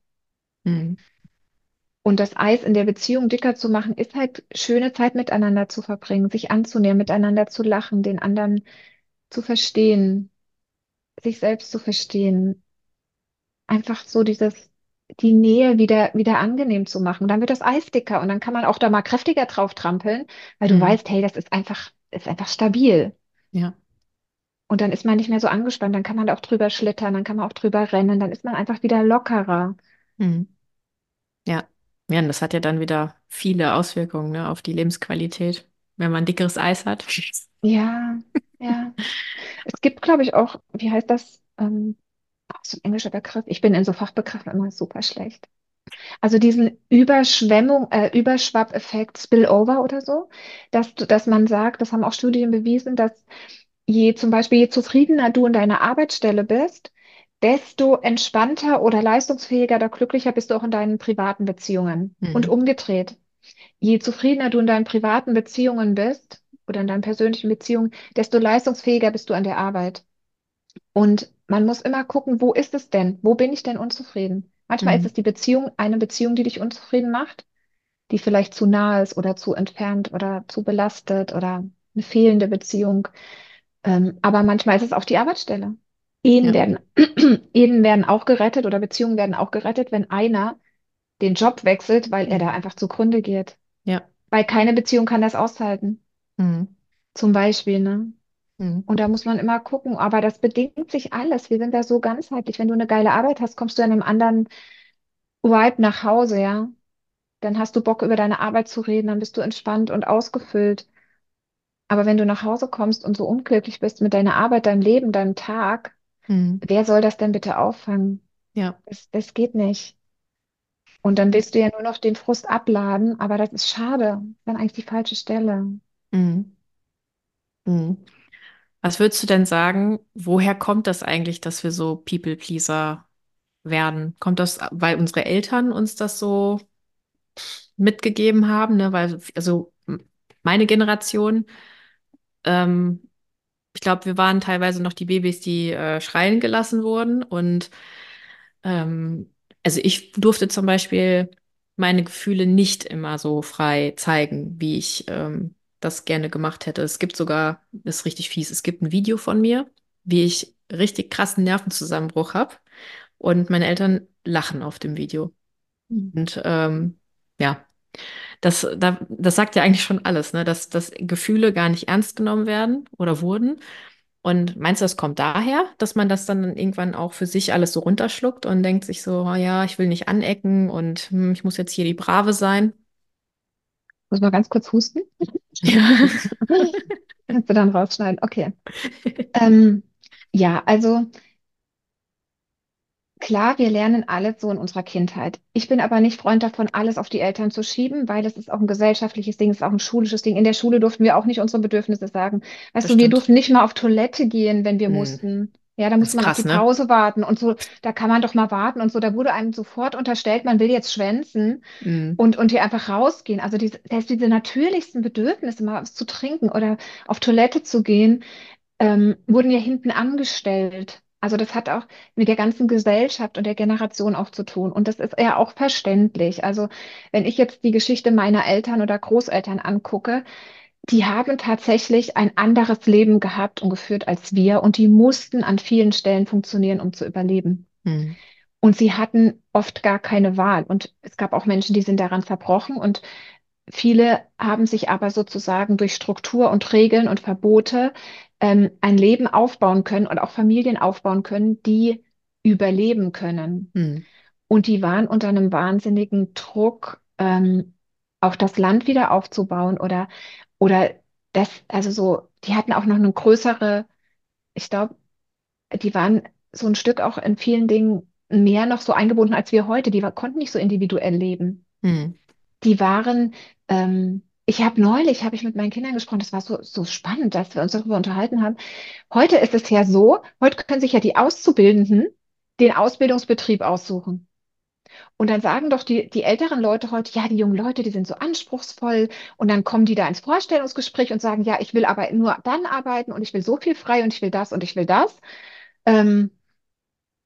Mhm. Und das Eis in der Beziehung dicker zu machen, ist halt schöne Zeit miteinander zu verbringen, sich anzunähern, miteinander zu lachen, den anderen zu verstehen, sich selbst zu verstehen. Einfach so dieses, die Nähe wieder, wieder angenehm zu machen. Dann wird das Eis dicker und dann kann man auch da mal kräftiger drauf trampeln, weil du Mhm. weißt, hey, das ist einfach, ist einfach stabil. Ja. Und dann ist man nicht mehr so angespannt, dann kann man da auch drüber schlittern, dann kann man auch drüber rennen, dann ist man einfach wieder lockerer. Mhm. Ja. Ja, und das hat ja dann wieder viele Auswirkungen, ne, auf die Lebensqualität, wenn man dickeres Eis hat. Ja, ja. Es gibt, glaube ich, auch, wie heißt das? Ähm, so ein englischer Begriff. Ich bin in so Fachbegriffen immer super schlecht. Also diesen Überschwemmung, äh, Überschwappeffekt, Spillover oder so, dass, du- dass man sagt, das haben auch Studien bewiesen, dass je zum Beispiel, je zufriedener du in deiner Arbeitsstelle bist, desto entspannter oder leistungsfähiger oder glücklicher bist du auch in deinen privaten Beziehungen. Und Mhm. umgedreht, je zufriedener du in deinen privaten Beziehungen bist oder in deinen persönlichen Beziehungen, desto leistungsfähiger bist du an der Arbeit. Und man muss immer gucken, wo ist es denn? Wo bin ich denn unzufrieden? Manchmal ist Mhm. es die Beziehung, eine Beziehung, die dich unzufrieden macht, die vielleicht zu nah ist oder zu entfernt oder zu belastet oder eine fehlende Beziehung. Ähm, aber manchmal ist es auch die Arbeitsstelle. Ehen Ja. werden, Ehen werden auch gerettet oder Beziehungen werden auch gerettet, wenn einer den Job wechselt, weil er da einfach zugrunde geht. Ja. Weil keine Beziehung kann das aushalten. Mhm. Zum Beispiel, ne? Mhm. Und da muss man immer gucken, aber das bedingt sich alles. Wir sind da so ganzheitlich. Wenn du eine geile Arbeit hast, kommst du an einem anderen Vibe nach Hause, ja? Dann hast du Bock, über deine Arbeit zu reden, dann bist du entspannt und ausgefüllt. Aber wenn du nach Hause kommst und so unglücklich bist mit deiner Arbeit, deinem Leben, deinem Tag, Mhm. wer soll das denn bitte auffangen? Ja. Das, das geht nicht. Und dann willst du ja nur noch den Frust abladen, aber das ist schade. Das ist dann eigentlich die falsche Stelle. Mhm. Mhm. Was würdest du denn sagen, woher kommt das eigentlich, dass wir so People-Pleaser werden? Kommt das, weil unsere Eltern uns das so mitgegeben haben, ne? Weil, also meine Generation, ähm, ich glaube, wir waren teilweise noch die Babys, die äh, schreien gelassen wurden. Und ähm, also ich durfte zum Beispiel meine Gefühle nicht immer so frei zeigen, wie ich ähm, das gerne gemacht hätte. Es gibt sogar, das ist richtig fies, es gibt ein Video von mir, wie ich richtig krassen Nervenzusammenbruch habe. Und meine Eltern lachen auf dem Video. Mhm. Und ähm, ja. Das, da, das sagt ja eigentlich schon alles, ne? Dass, dass Gefühle gar nicht ernst genommen werden oder wurden. Und meinst du, das kommt daher, dass man das dann irgendwann auch für sich alles so runterschluckt und denkt sich so, oh ja, ich will nicht anecken und hm, ich muss jetzt hier die Brave sein? Muss mal ganz kurz husten. Ja. Kannst du dann rausschneiden. Okay. Ähm, ja, also Klar, wir lernen alles so in unserer Kindheit. Ich bin aber nicht Freund davon, alles auf die Eltern zu schieben, weil es ist auch ein gesellschaftliches Ding, es ist auch ein schulisches Ding. In der Schule durften wir auch nicht unsere Bedürfnisse sagen. Weißt Das du, wir durften nicht mal auf Toilette gehen, wenn wir Hm. mussten. Ja, da ist man auf die krass, ne? Pause warten und so, da kann man doch mal warten und so. Da wurde einem sofort unterstellt, man will jetzt schwänzen Hm. und, und hier einfach rausgehen. Also diese, selbst diese natürlichsten Bedürfnisse, mal was zu trinken oder auf Toilette zu gehen, ähm, wurden ja hinten angestellt. Also das hat auch mit der ganzen Gesellschaft und der Generation auch zu tun. Und das ist ja auch verständlich. Also wenn ich jetzt die Geschichte meiner Eltern oder Großeltern angucke, die haben tatsächlich ein anderes Leben gehabt und geführt als wir. Und die mussten an vielen Stellen funktionieren, um zu überleben. Hm. Und sie hatten oft gar keine Wahl. Und es gab auch Menschen, die sind daran zerbrochen. Und Viele haben sich aber sozusagen durch Struktur und Regeln und Verbote ähm, ein Leben aufbauen können und auch Familien aufbauen können, die überleben können. Hm. Und die waren unter einem wahnsinnigen Druck, ähm, auch das Land wieder aufzubauen oder, oder das, also so, die hatten auch noch eine größere, ich glaube, die waren so ein Stück auch in vielen Dingen mehr noch so eingebunden als wir heute. Die war, konnten nicht so individuell leben Hm. Die waren, ähm, ich habe neulich, habe ich mit meinen Kindern gesprochen, das war so, so spannend, dass wir uns darüber unterhalten haben. Heute ist es ja so, heute können sich ja die Auszubildenden den Ausbildungsbetrieb aussuchen. Und dann sagen doch die, die älteren Leute heute, ja, die jungen Leute, die sind so anspruchsvoll. Und dann kommen die da ins Vorstellungsgespräch und sagen, ja, ich will aber nur dann arbeiten und ich will so viel frei und ich will das und ich will das. Ähm,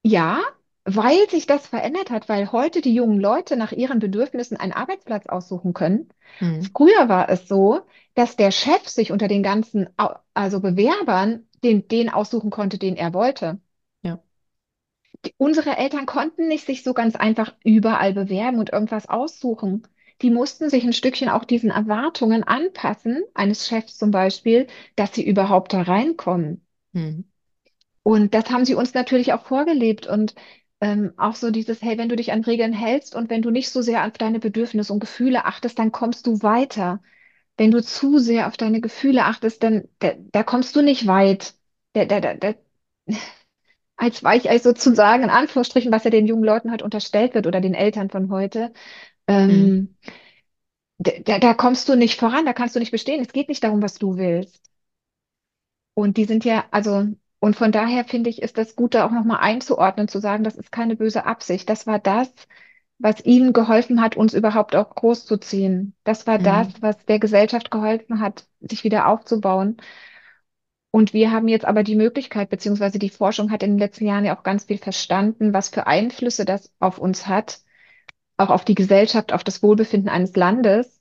ja, weil sich das verändert hat, weil heute die jungen Leute nach ihren Bedürfnissen einen Arbeitsplatz aussuchen können. Hm. Früher war es so, dass der Chef sich unter den ganzen, also Bewerbern, den, den aussuchen konnte, den er wollte. Ja. Die, unsere Eltern konnten nicht sich so ganz einfach überall bewerben und irgendwas aussuchen. Die mussten sich ein Stückchen auch diesen Erwartungen anpassen, eines Chefs zum Beispiel, dass sie überhaupt da reinkommen. Hm. Und das haben sie uns natürlich auch vorgelebt und ähm, auch so dieses, hey, wenn du dich an Regeln hältst und wenn du nicht so sehr auf deine Bedürfnisse und Gefühle achtest, dann kommst du weiter. Wenn du zu sehr auf deine Gefühle achtest, dann da, da kommst du nicht weit. Da, da, da, da, als Weichei sozusagen, in Anführungsstrichen, was ja den jungen Leuten heute unterstellt wird oder den Eltern von heute, Hm. ähm, da, da da kommst du nicht voran, da kannst du nicht bestehen. Es geht nicht darum, was du willst. Und die sind ja, also, und von daher finde ich, ist das gut, da auch nochmal einzuordnen, zu sagen, das ist keine böse Absicht. Das war das, was ihnen geholfen hat, uns überhaupt auch großzuziehen. Das war das, Hm. was der Gesellschaft geholfen hat, sich wieder aufzubauen. Und wir haben jetzt aber die Möglichkeit, beziehungsweise die Forschung hat in den letzten Jahren ja auch ganz viel verstanden, was für Einflüsse das auf uns hat, auch auf die Gesellschaft, auf das Wohlbefinden eines Landes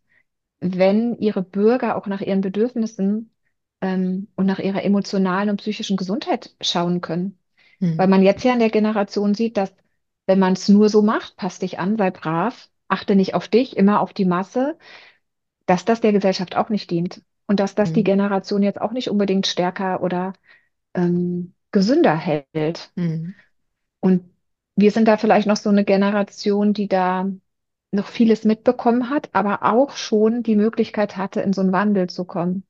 wenn ihre Bürger auch nach ihren Bedürfnissen ähm, und nach ihrer emotionalen und psychischen Gesundheit schauen können. Hm. Weil man jetzt ja in der Generation sieht, dass wenn man es nur so macht, passt dich an, sei brav, achte nicht auf dich, immer auf die Masse, dass das der Gesellschaft auch nicht dient. Und dass das die Hm. Generation jetzt auch nicht unbedingt stärker oder ähm, gesünder hält. Hm. Und wir sind da vielleicht noch so eine Generation, die da noch vieles mitbekommen hat, aber auch schon die Möglichkeit hatte, in so einen Wandel zu kommen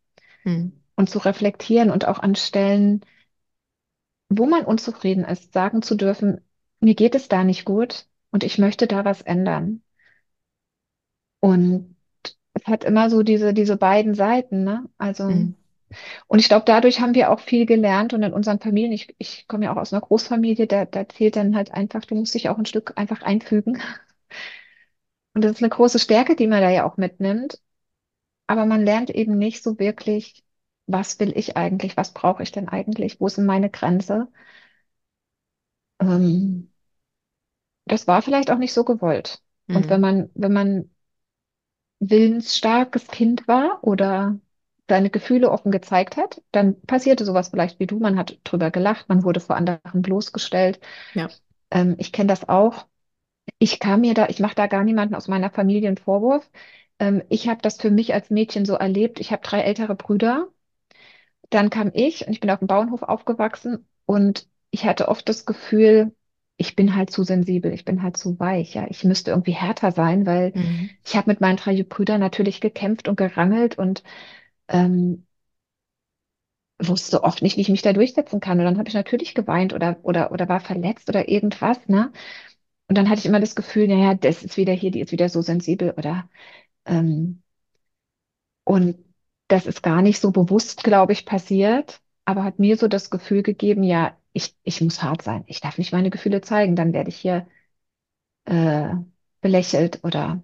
Hm. Und zu reflektieren und auch an Stellen, wo man unzufrieden ist, sagen zu dürfen, mir geht es da nicht gut und ich möchte da was ändern. Und es hat immer so diese, diese beiden Seiten, ne? Also, Hm. und ich glaube, dadurch haben wir auch viel gelernt und in unseren Familien, ich, ich komme ja auch aus einer Großfamilie, da, da zählt dann halt einfach, du musst dich auch ein Stück einfach einfügen. Und das ist eine große Stärke, die man da ja auch mitnimmt. Aber man lernt eben nicht so wirklich, was will ich eigentlich, was brauche ich denn eigentlich, wo ist denn meine Grenze? Ähm, das war vielleicht auch nicht so gewollt. Und wenn man, wenn man willensstarkes Kind war oder seine Gefühle offen gezeigt hat, dann passierte sowas vielleicht wie du. Man hat drüber gelacht, man wurde vor anderen bloßgestellt. Ja. Ähm, ich kenne das auch. Ich kam mir da, ich mache da gar niemanden aus meiner Familie einen Vorwurf. Ähm, ich habe das für mich als Mädchen so erlebt. Ich habe drei ältere Brüder. Dann kam ich und ich bin auf dem Bauernhof aufgewachsen und ich hatte oft das Gefühl, ich bin halt zu sensibel, ich bin halt zu weich, ja. Ich müsste irgendwie härter sein, weil Mhm. ich habe mit meinen drei Brüdern natürlich gekämpft und gerangelt und ähm, wusste oft nicht, wie ich mich da durchsetzen kann. Und dann habe ich natürlich geweint oder, oder, oder war verletzt oder irgendwas, ne? Und dann hatte ich immer das Gefühl, naja, das ist wieder hier, die ist wieder so sensibel oder ähm, und das ist gar nicht so bewusst, glaube ich, passiert, aber hat mir so das Gefühl gegeben, ja, ich, ich muss hart sein. Ich darf nicht meine Gefühle zeigen, dann werde ich hier äh, belächelt oder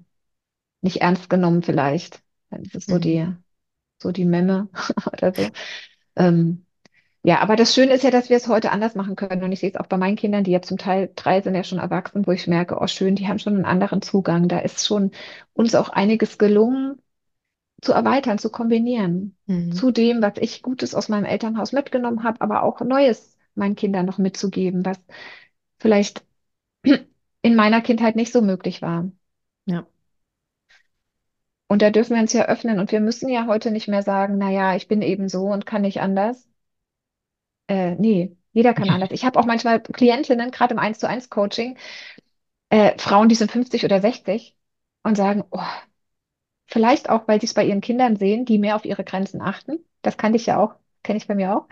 nicht ernst genommen vielleicht. Dann ist es so Mhm. die, so die Memme oder so. Ähm, ja, aber das Schöne ist ja, dass wir es heute anders machen können. Und ich sehe es auch bei meinen Kindern, die ja zum Teil drei sind ja schon erwachsen, wo ich merke, oh schön, die haben schon einen anderen Zugang. Da ist schon uns auch einiges gelungen zu erweitern, zu kombinieren. Mhm. Zu dem, was ich Gutes aus meinem Elternhaus mitgenommen habe, aber auch Neues meinen Kindern noch mitzugeben, was vielleicht in meiner Kindheit nicht so möglich war. Ja. Und da dürfen wir uns ja öffnen und wir müssen ja heute nicht mehr sagen, na ja, ich bin eben so und kann nicht anders. Äh, nee, jeder kann Ja. anders. Ich habe auch manchmal Klientinnen, gerade im Eins zu eins Coaching, äh, Frauen, die sind 50 oder 60 und sagen, oh, vielleicht auch, weil sie es bei ihren Kindern sehen, die mehr auf ihre Grenzen achten. Das kannte ich ja auch, kenne ich bei mir auch,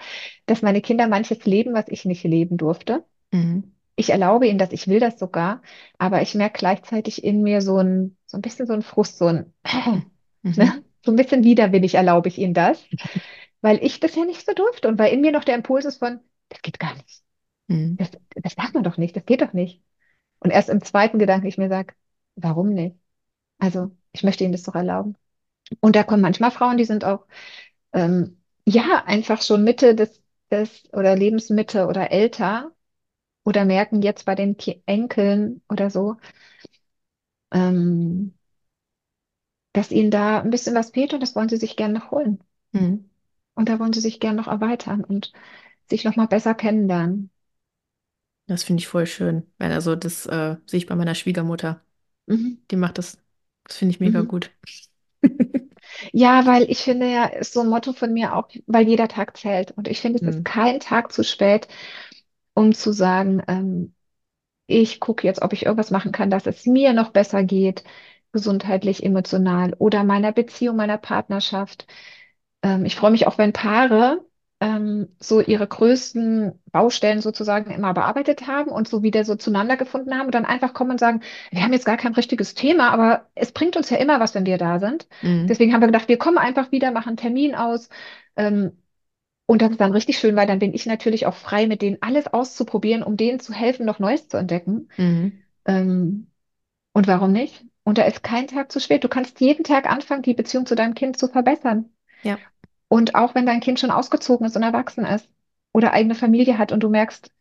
dass meine Kinder manches leben, was ich nicht leben durfte. Mhm. Ich erlaube ihnen das, ich will das sogar, aber ich merke gleichzeitig in mir so ein, so ein bisschen so ein Frust, so ein, ne? Mhm. So ein bisschen widerwillig erlaube ich ihnen das, weil ich das ja nicht so durfte und weil in mir noch der Impuls ist von, das geht gar nicht. Mhm. Das, das darf man doch nicht, das geht doch nicht. Und erst im zweiten Gedanken ich mir sage, warum nicht? Also, ich möchte ihnen das doch erlauben. Und da kommen manchmal Frauen, die sind auch, ähm, ja, einfach schon Mitte des, des oder Lebensmitte oder älter oder merken jetzt bei den Enkeln oder so, ähm, dass ihnen da ein bisschen was fehlt und das wollen sie sich gerne noch holen. Mhm. Und da wollen sie sich gerne noch erweitern und sich noch mal besser kennenlernen. Das finde ich voll schön. Weil Also das äh, sehe ich bei meiner Schwiegermutter. Mhm. Die macht das. Das finde ich mega Mhm. gut. Ja, weil ich finde ja, ist so ein Motto von mir auch, weil jeder Tag zählt. Und ich finde, es ist Mhm. kein Tag zu spät, um zu sagen, ähm, ich gucke jetzt, ob ich irgendwas machen kann, dass es mir noch besser geht, gesundheitlich, emotional oder meiner Beziehung, meiner Partnerschaft. Ähm, ich freue mich auch, wenn Paare ähm, so ihre größten Baustellen sozusagen immer bearbeitet haben und so wieder so zueinander gefunden haben und dann einfach kommen und sagen, wir haben jetzt gar kein richtiges Thema, aber es bringt uns ja immer was, wenn wir da sind. Mhm. Deswegen haben wir gedacht, wir kommen einfach wieder, machen einen Termin aus. Ähm, und das ist dann richtig schön, weil dann bin ich natürlich auch frei, mit denen alles auszuprobieren, um denen zu helfen, noch Neues zu entdecken. Mhm. Ähm, und warum nicht? Und da ist kein Tag zu spät. Du kannst jeden Tag anfangen, die Beziehung zu deinem Kind zu verbessern. Ja. Und auch wenn dein Kind schon ausgezogen ist und erwachsen ist oder eigene Familie hat und du merkst,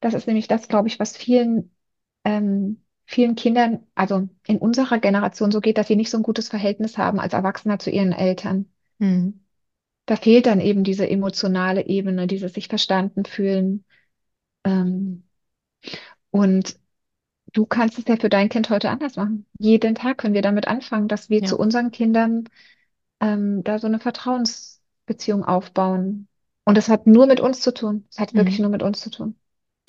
das ist nämlich das, glaube ich, was vielen, ähm, vielen Kindern, also in unserer Generation so geht, dass sie nicht so ein gutes Verhältnis haben als Erwachsener zu ihren Eltern. Mhm. Da fehlt dann eben diese emotionale Ebene, dieses sich verstanden fühlen. Ähm, und du kannst es ja für dein Kind heute anders machen. Jeden Tag können wir damit anfangen, dass wir zu Ja. unseren Kindern ähm, da so eine Vertrauensbeziehung aufbauen. Und das hat nur mit uns zu tun. Es hat wirklich Mhm. nur mit uns zu tun.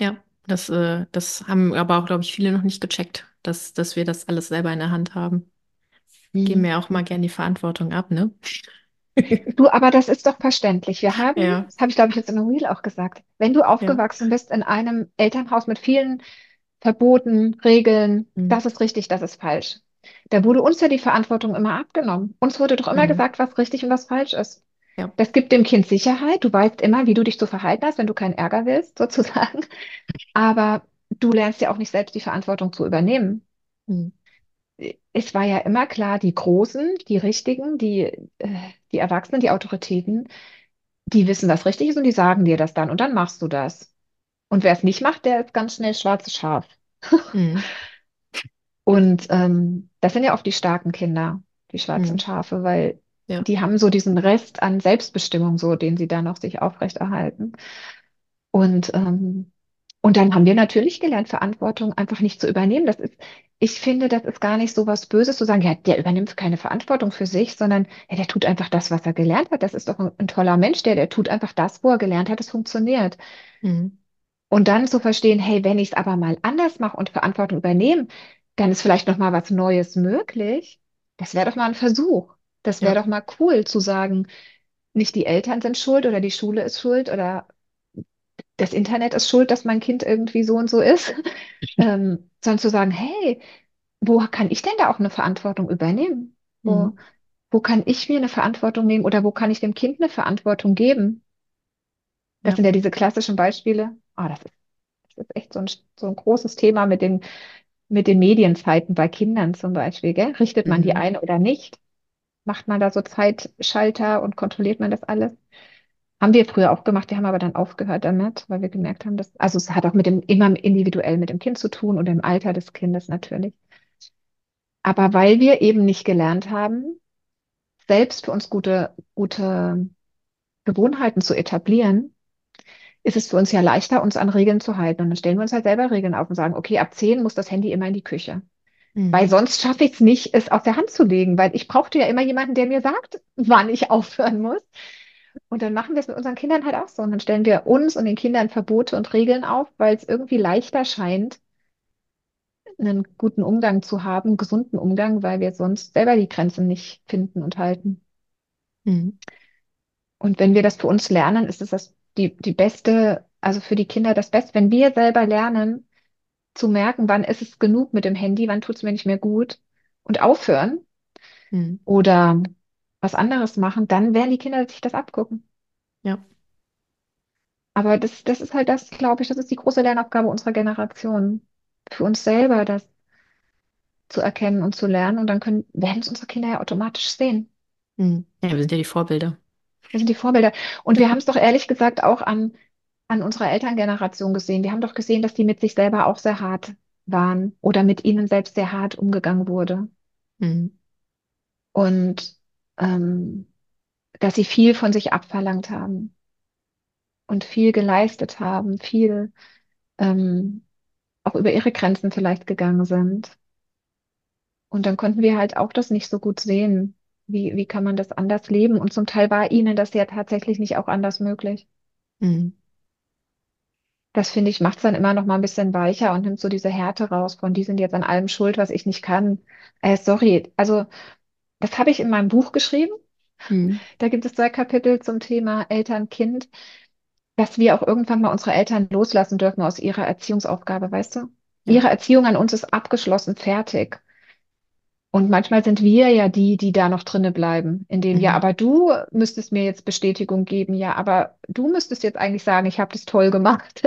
Ja. Das, äh, das haben aber auch, glaube ich, viele noch nicht gecheckt, dass, dass wir das alles selber in der Hand haben. Geben Mhm. mir auch mal gern die Verantwortung ab, ne? Du, aber das ist doch verständlich. Wir haben, Ja. das habe ich glaube ich jetzt in einem Reel auch gesagt, wenn du Ja. aufgewachsen bist in einem Elternhaus mit vielen Verboten, Regeln, Mhm. das ist richtig, das ist falsch. Da wurde uns ja die Verantwortung immer abgenommen. Uns wurde doch immer Mhm. gesagt, was richtig und was falsch ist. Ja. Das gibt dem Kind Sicherheit. Du weißt immer, wie du dich zu verhalten hast, wenn du keinen Ärger willst, sozusagen. Aber du lernst ja auch nicht selbst die Verantwortung zu übernehmen. Mhm. Es war ja immer klar, die Großen, die Richtigen, die, äh, die Erwachsenen, die Autoritäten, die wissen, was richtig ist und die sagen dir das dann und dann machst du das. Und wer es nicht macht, der ist ganz schnell schwarzes Schaf. Mhm. Und ähm, das sind ja oft die starken Kinder, die schwarzen Mhm. Schafe, weil Ja. die haben so diesen Rest an Selbstbestimmung, so den sie da noch sich aufrechterhalten. Und ähm, Und dann haben wir natürlich gelernt, Verantwortung einfach nicht zu übernehmen. Das ist, ich finde, das ist gar nicht so was Böses zu sagen, ja, der übernimmt keine Verantwortung für sich, sondern ja, der tut einfach das, was er gelernt hat. Das ist doch ein, ein toller Mensch, der, der tut einfach das, wo er gelernt hat, es funktioniert. Mhm. Und dann zu verstehen, hey, wenn ich es aber mal anders mache und Verantwortung übernehme, dann ist vielleicht noch mal was Neues möglich. Das wäre doch mal ein Versuch. Das wäre Ja. doch mal cool zu sagen, nicht die Eltern sind schuld oder die Schule ist schuld oder das Internet ist schuld, dass mein Kind irgendwie so und so ist, ähm, sondern zu sagen, hey, wo kann ich denn da auch eine Verantwortung übernehmen? Wo, Mhm. wo kann ich mir eine Verantwortung nehmen oder wo kann ich dem Kind eine Verantwortung geben? Das Ja. sind ja diese klassischen Beispiele. Ah, das ist, das ist echt so ein, so ein großes Thema mit den, mit den Medienzeiten bei Kindern zum Beispiel, gell? Richtet man die Mhm. ein oder nicht? Macht man da so Zeitschalter und kontrolliert man das alles? Haben wir früher auch gemacht, wir haben aber dann aufgehört damit, weil wir gemerkt haben, dass, also es hat auch mit dem, immer individuell mit dem Kind zu tun und dem Alter des Kindes natürlich. Aber weil wir eben nicht gelernt haben, selbst für uns gute, gute Gewohnheiten zu etablieren, ist es für uns ja leichter, uns an Regeln zu halten. Und dann stellen wir uns halt selber Regeln auf und sagen, okay, ab 10 muss das Handy immer in die Küche. Weil Mhm. sonst schaffe ich es nicht, es aus der Hand zu legen, weil ich brauchte ja immer jemanden, der mir sagt, wann ich aufhören muss. Und dann machen wir es mit unseren Kindern halt auch so. Und dann stellen wir uns und den Kindern Verbote und Regeln auf, weil es irgendwie leichter scheint, einen guten Umgang zu haben, einen gesunden Umgang, weil wir sonst selber die Grenzen nicht finden und halten. Mhm. Und wenn wir das für uns lernen, ist es das die, die beste, also für die Kinder das Beste. Wenn wir selber lernen, zu merken, wann ist es genug mit dem Handy, wann tut es mir nicht mehr gut und aufhören Mhm. oder was anderes machen, dann werden die Kinder sich das abgucken. Ja. Aber das, das ist halt das, glaube ich, das ist die große Lernaufgabe unserer Generation. Für uns selber das zu erkennen und zu lernen. Und dann können, werden es unsere Kinder ja automatisch sehen. Mhm. Ja, wir sind ja die Vorbilder. Wir sind die Vorbilder. Und wir haben es doch ehrlich gesagt auch an, an unserer Elterngeneration gesehen. Wir haben doch gesehen, dass die mit sich selber auch sehr hart waren oder mit ihnen selbst sehr hart umgegangen wurde. Mhm. Und ähm, dass sie viel von sich abverlangt haben und viel geleistet haben, viel ähm, auch über ihre Grenzen vielleicht gegangen sind. Und dann konnten wir halt auch das nicht so gut sehen. Wie, wie kann man das anders leben? Und zum Teil war ihnen das ja tatsächlich nicht auch anders möglich. Mhm. Das finde ich, macht es dann immer noch mal ein bisschen weicher und nimmt so diese Härte raus von, die sind jetzt an allem schuld, was ich nicht kann. Äh, sorry, also das habe ich in meinem Buch geschrieben. Mhm. Da gibt es zwei Kapitel zum Thema Eltern-Kind, dass wir auch irgendwann mal unsere Eltern loslassen dürfen aus ihrer Erziehungsaufgabe, weißt du? Ja. Ihre Erziehung an uns ist abgeschlossen, fertig. Und manchmal sind wir ja die, die da noch drinne bleiben, in dem, ja, Mhm. aber du müsstest mir jetzt Bestätigung geben, ja, aber du müsstest jetzt eigentlich sagen, ich habe das toll gemacht.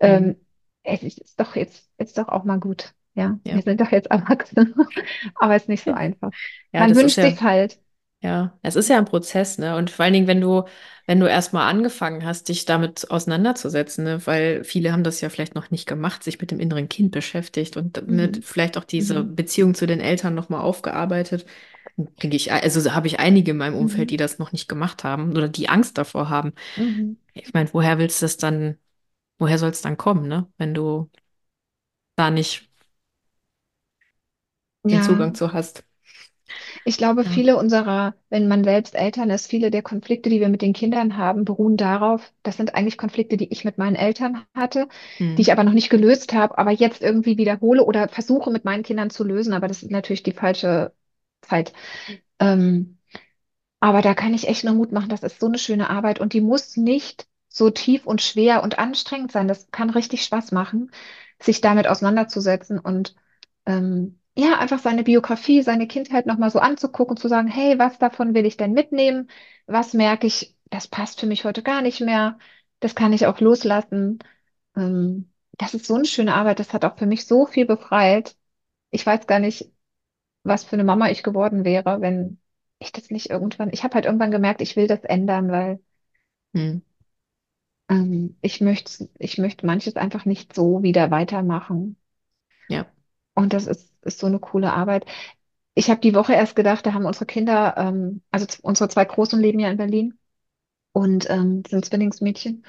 Mhm. Ähm, es ist doch jetzt, ist doch auch mal gut. Ja, wir Ja. sind doch jetzt erwachsen, aber es ist nicht so einfach. Ja, Man wünscht ja. sich halt. Ja, es ist ja ein Prozess, ne? Und vor allen Dingen, wenn du, wenn du erstmal angefangen hast, dich damit auseinanderzusetzen, ne? Weil viele haben das ja vielleicht noch nicht gemacht, sich mit dem inneren Kind beschäftigt und Mhm. vielleicht auch diese Mhm. Beziehung zu den Eltern nochmal aufgearbeitet. Kriege ich, also habe ich einige in meinem Umfeld, Mhm. die das noch nicht gemacht haben oder die Angst davor haben. Mhm. Ich meine, woher willst du das dann, woher soll es dann kommen, ne? Wenn du da nicht den Ja, Zugang zu hast. Ich glaube, Ja. viele unserer, wenn man selbst Eltern ist, viele der Konflikte, die wir mit den Kindern haben, beruhen darauf, das sind eigentlich Konflikte, die ich mit meinen Eltern hatte, die ich aber noch nicht gelöst habe, aber jetzt irgendwie wiederhole oder versuche mit meinen Kindern zu lösen, aber das ist natürlich die falsche Zeit. Ähm, Aber da kann ich echt nur Mut machen. Das ist so eine schöne Arbeit und die muss nicht so tief und schwer und anstrengend sein. Das kann richtig Spaß machen, sich damit auseinanderzusetzen und ähm, ja, einfach seine Biografie, seine Kindheit nochmal so anzugucken, zu sagen, hey, was davon will ich denn mitnehmen? Was merke ich, das passt für mich heute gar nicht mehr. Das kann ich auch loslassen. Ähm, das ist so eine schöne Arbeit. Das hat auch für mich so viel befreit. Ich weiß gar nicht, was für eine Mama ich geworden wäre, wenn ich das nicht irgendwann, ich habe halt irgendwann gemerkt, ich will das ändern, weil Mhm. ähm, ich möchte, ich möchte manches einfach nicht so wieder weitermachen. Ja. Und das ist, ist so eine coole Arbeit. Ich habe die Woche erst gedacht, da haben unsere Kinder, ähm, also unsere zwei Großen leben ja in Berlin und ähm, sind Zwillingsmädchen.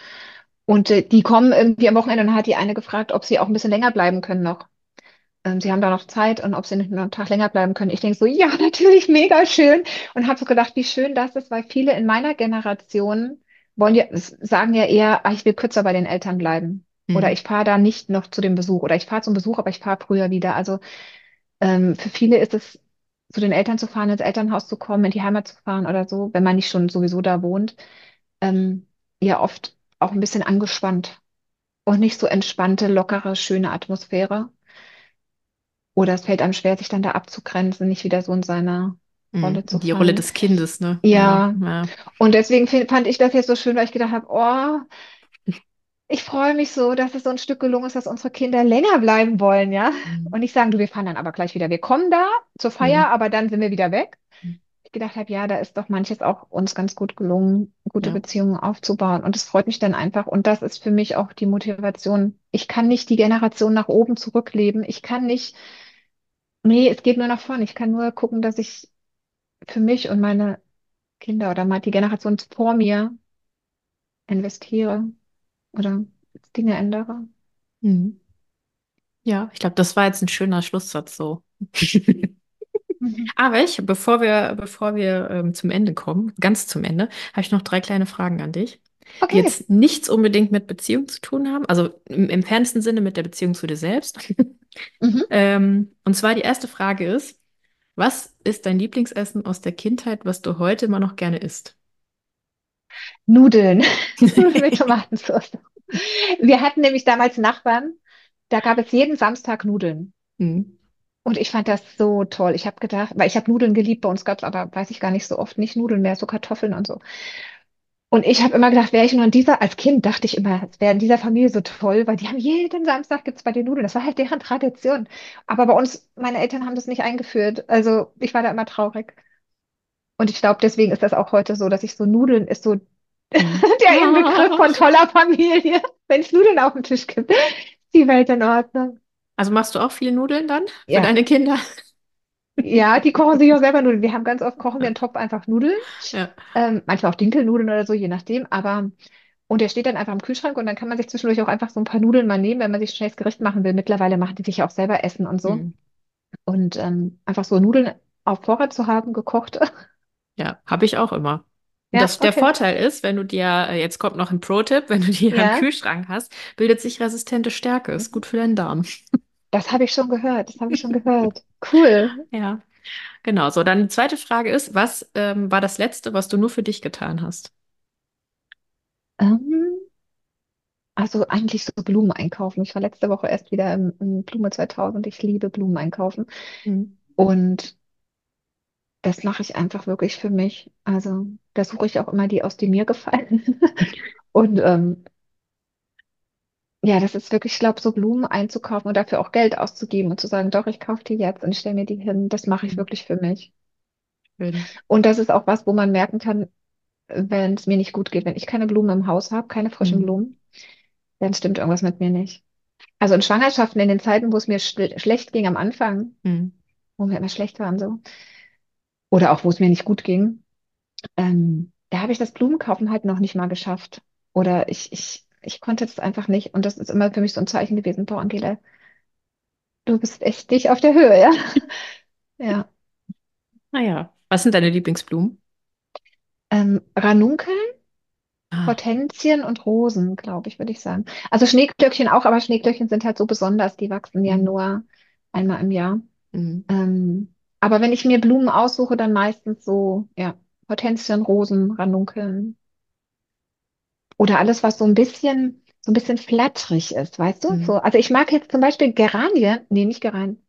Und äh, die kommen irgendwie am Wochenende und dann hat die eine gefragt, ob sie auch ein bisschen länger bleiben können noch. Ähm, sie haben da noch Zeit und ob sie nicht noch einen Tag länger bleiben können. Ich denke so, ja, natürlich, mega schön. Und habe so gedacht, wie schön das ist, weil viele in meiner Generation wollen ja, sagen ja eher, ah, ich will kürzer bei den Eltern bleiben. Oder Mhm. ich fahre da nicht noch zu dem Besuch. Oder ich fahre zum Besuch, aber ich fahre früher wieder. Also ähm, für viele ist es, zu den Eltern zu fahren, ins Elternhaus zu kommen, in die Heimat zu fahren oder so, wenn man nicht schon sowieso da wohnt, ähm, ja oft auch ein bisschen angespannt und nicht so entspannte, lockere, schöne Atmosphäre. Oder es fällt einem schwer, sich dann da abzugrenzen, nicht wieder so in seine Mhm. Rolle zu Die Rolle fallen. des Kindes, ne? Ja, Ja, ja. und deswegen find, fand ich das jetzt so schön, weil ich gedacht habe, oh, ich freue mich so, dass es so ein Stück gelungen ist, dass unsere Kinder länger bleiben wollen, ja. Mhm. Und nicht sagen, du, wir fahren dann aber gleich wieder. Wir kommen da zur Feier, Mhm. aber dann sind wir wieder weg. Ich gedacht habe, ja, da ist doch manches auch uns ganz gut gelungen, gute Ja. Beziehungen aufzubauen. Und es freut mich dann einfach. Und das ist für mich auch die Motivation. Ich kann nicht die Generation nach oben zurückleben. Ich kann nicht, nee, es geht nur nach vorne. Ich kann nur gucken, dass ich für mich und meine Kinder oder mal die Generation vor mir investiere oder Dinge ändere. Mhm. Ja, ich glaube, das war jetzt ein schöner Schlusssatz so. Mhm. Aber ich, bevor wir, bevor wir ähm, zum Ende kommen, ganz zum Ende, habe ich noch drei kleine Fragen an dich, die Okay. jetzt nichts unbedingt mit Beziehung zu tun haben, also im entferntesten Sinne mit der Beziehung zu dir selbst. Mhm. Ähm, und zwar die erste Frage ist, was ist dein Lieblingsessen aus der Kindheit, was du heute immer noch gerne isst? Nudeln. Nudeln mit Tomatensauce. Wir hatten nämlich damals Nachbarn, da gab es jeden Samstag Nudeln. Mhm. Und ich fand das so toll. Ich habe gedacht, weil ich habe Nudeln geliebt, bei uns gab es aber, weiß ich gar nicht so oft, nicht Nudeln mehr, so Kartoffeln und so. Und ich habe immer gedacht, wäre ich nur in dieser, als Kind dachte ich immer, es wäre in dieser Familie so toll, weil die haben jeden Samstag gibt's bei den Nudeln. Das war halt deren Tradition. Aber bei uns, meine Eltern haben das nicht eingeführt. Also ich war da immer traurig. Und ich glaube, deswegen ist das auch heute so, dass ich so Nudeln ist so Mhm. der Inbegriff von toller Familie. Wenn es Nudeln auf dem Tisch gibt, ist die Welt in Ordnung. Also machst du auch viel Nudeln dann für Ja, deine Kinder? ja, die kochen sich auch selber Nudeln. Wir haben ganz oft kochen wir einen Topf einfach Nudeln. Ja. Ähm, manchmal auch Dinkelnudeln oder so, je nachdem. Aber und der steht dann einfach im Kühlschrank und dann kann man sich zwischendurch auch einfach so ein paar Nudeln mal nehmen, wenn man sich schnelles Gericht machen will. Mittlerweile machen die sich ja auch selber Essen und so. Mhm. Und ähm, einfach so Nudeln auf Vorrat zu haben, gekocht. Ja, habe ich auch immer. Ja, das, der okay. Vorteil ist, wenn du dir, äh, jetzt kommt noch ein Pro-Tipp, wenn du die im Ja, Kühlschrank hast, bildet sich resistente Stärke. Ist gut für deinen Darm. das habe ich schon gehört. Das habe ich schon gehört. Cool. Ja, genau. So, dann die zweite Frage ist, was ähm, war das Letzte, was du nur für dich getan hast? Ähm, also eigentlich so Blumen einkaufen. Ich war letzte Woche erst wieder im, im Blume 2000. Ich liebe Blumen einkaufen. Mhm. Und das mache ich einfach wirklich für mich. Also da suche ich auch immer die aus, die mir gefallen. Und ähm, ja, das ist wirklich, ich glaube, so Blumen einzukaufen und dafür auch Geld auszugeben und zu sagen, doch, ich kaufe die jetzt und stelle mir die hin. Das mache ich Mhm. wirklich für mich. Schön. Und das ist auch was, wo man merken kann, wenn es mir nicht gut geht. Wenn ich keine Blumen im Haus habe, keine frischen Mhm. Blumen, dann stimmt irgendwas mit mir nicht. Also in Schwangerschaften, in den Zeiten, wo es mir schl schlecht ging am Anfang, Mhm. wo mir immer schlecht war und so, oder auch wo es mir nicht gut ging, ähm, da habe ich das Blumenkaufen halt noch nicht mal geschafft. Oder ich, ich, ich konnte das einfach nicht. Und das ist immer für mich so ein Zeichen gewesen, boah, Angela, du bist echt nicht auf der Höhe, ja? Ja. Naja, was sind deine Lieblingsblumen? Ähm, Ranunkeln, Ah, Hortensien und Rosen, glaube ich, würde ich sagen. Also Schneeglöckchen auch, aber Schneeglöckchen sind halt so besonders, die wachsen ja mhm. nur einmal im Jahr. Mhm. Ähm, aber wenn ich mir Blumen aussuche, dann meistens so, ja, Hortensien, Rosen, Ranunkeln oder alles, was so ein bisschen, so ein bisschen flatterig ist, weißt du? Mhm. So, also ich mag jetzt zum Beispiel Geranien, nee, nicht Geranien,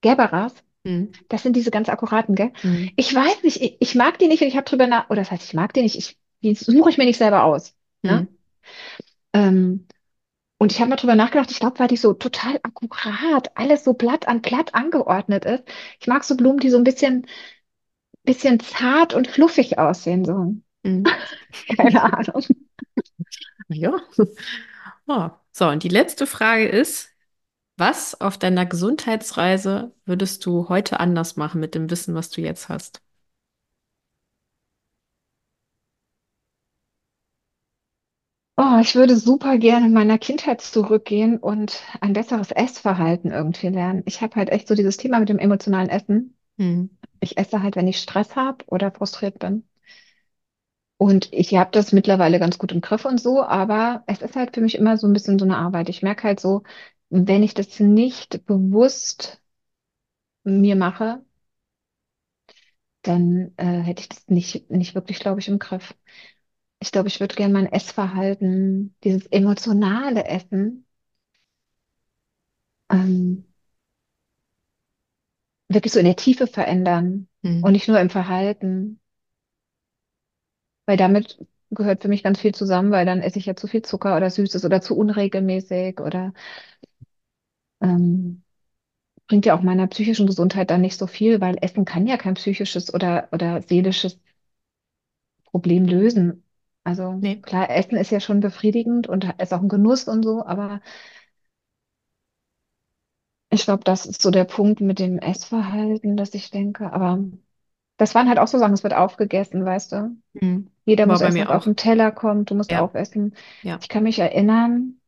Gerberas. Mhm. Das sind diese ganz akkuraten, gell? Mhm. Ich weiß nicht, ich, ich mag die nicht und ich habe drüber nach, oder das heißt, ich mag die nicht, ich, die suche ich mir nicht selber aus. Ne? Ähm, und ich habe mal drüber nachgedacht, ich glaube, weil die so total akkurat, alles so Blatt an Blatt angeordnet ist. Ich mag so Blumen, die so ein bisschen, bisschen zart und fluffig aussehen, so. Mhm. Keine Ahnung. Ja. Oh. So, und die letzte Frage ist, was auf deiner Gesundheitsreise würdest du heute anders machen mit dem Wissen, was du jetzt hast? Oh, ich würde super gerne in meiner Kindheit zurückgehen und ein besseres Essverhalten irgendwie lernen. Ich habe halt echt so dieses Thema mit dem emotionalen Essen. Hm. Ich esse halt, wenn ich Stress habe oder frustriert bin. Und ich habe das mittlerweile ganz gut im Griff und so, aber es ist halt für mich immer so ein bisschen so eine Arbeit. Ich merke halt so, wenn ich das nicht bewusst mir mache, dann äh, hätte ich das nicht, nicht wirklich, glaube ich, im Griff. Ich glaube, ich würde gerne mein Essverhalten, dieses emotionale Essen, ähm, wirklich so in der Tiefe verändern und Hm. nicht nur im Verhalten, weil damit gehört für mich ganz viel zusammen, weil dann esse ich ja zu viel Zucker oder Süßes oder zu unregelmäßig oder ähm, bringt ja auch meiner psychischen Gesundheit dann nicht so viel, weil Essen kann ja kein psychisches oder, oder seelisches Problem lösen. Also Nee. klar, Essen ist ja schon befriedigend und ist auch ein Genuss und so, aber ich glaube, das ist so der Punkt mit dem Essverhalten, dass ich denke, aber das waren halt auch so Sachen, es wird aufgegessen, weißt du? Hm. Jeder War muss bei essen, mir was auf auch. den Teller kommt, du musst Ja, aufessen. ja. Ich kann mich erinnern,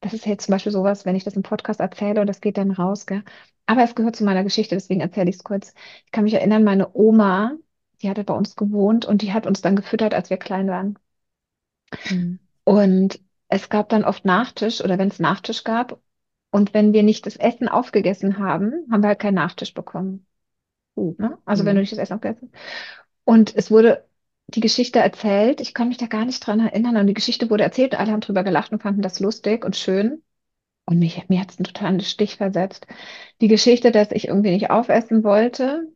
das ist jetzt zum Beispiel sowas, wenn ich das im Podcast erzähle und das geht dann raus, gell? Aber es gehört zu meiner Geschichte, deswegen erzähle ich es kurz. Ich kann mich erinnern, meine Oma, die hatte bei uns gewohnt und die hat uns dann gefüttert, als wir klein waren. Hm. Und es gab dann oft Nachtisch oder wenn es Nachtisch gab und wenn wir nicht das Essen aufgegessen haben, haben wir halt keinen Nachtisch bekommen. Uh. Ne? Also wenn du Hm. nicht das Essen aufgegessen hast. Und es wurde die Geschichte erzählt. Ich kann mich da gar nicht dran erinnern. Und die Geschichte wurde erzählt. Alle haben drüber gelacht und fanden das lustig und schön. Und mich, mir hat es einen totalen Stich versetzt. Die Geschichte, dass ich irgendwie nicht aufessen wollte.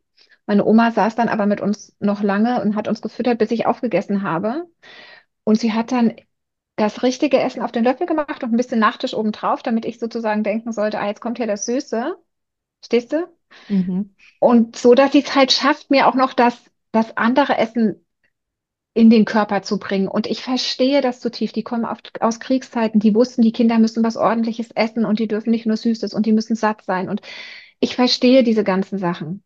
Meine Oma saß dann aber mit uns noch lange und hat uns gefüttert, bis ich aufgegessen habe. Und sie hat dann das richtige Essen auf den Löffel gemacht und ein bisschen Nachtisch obendrauf, damit ich sozusagen denken sollte, ah, jetzt kommt hier das Süße. Stehst du? Mhm. Und so, dass sie es halt schafft, mir auch noch das, das andere Essen in den Körper zu bringen. Und ich verstehe das zutiefst. Die kommen auf, aus Kriegszeiten, die wussten, die Kinder müssen was Ordentliches essen und die dürfen nicht nur Süßes und die müssen satt sein. Und ich verstehe diese ganzen Sachen.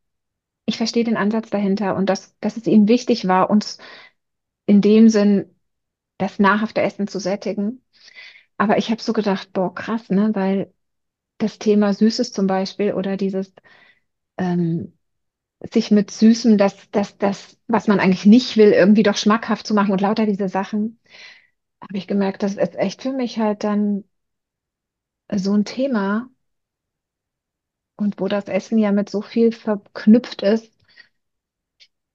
Ich verstehe den Ansatz dahinter und dass, dass es ihnen wichtig war, uns in dem Sinn das nahrhafte Essen zu sättigen. Aber ich habe so gedacht, boah, krass, ne? Weil das Thema Süßes zum Beispiel oder dieses ähm, sich mit Süßem, das, das, das, was man eigentlich nicht will, irgendwie doch schmackhaft zu machen und lauter diese Sachen, habe ich gemerkt, das ist echt für mich halt dann so ein Thema und wo das Essen ja mit so viel verknüpft ist,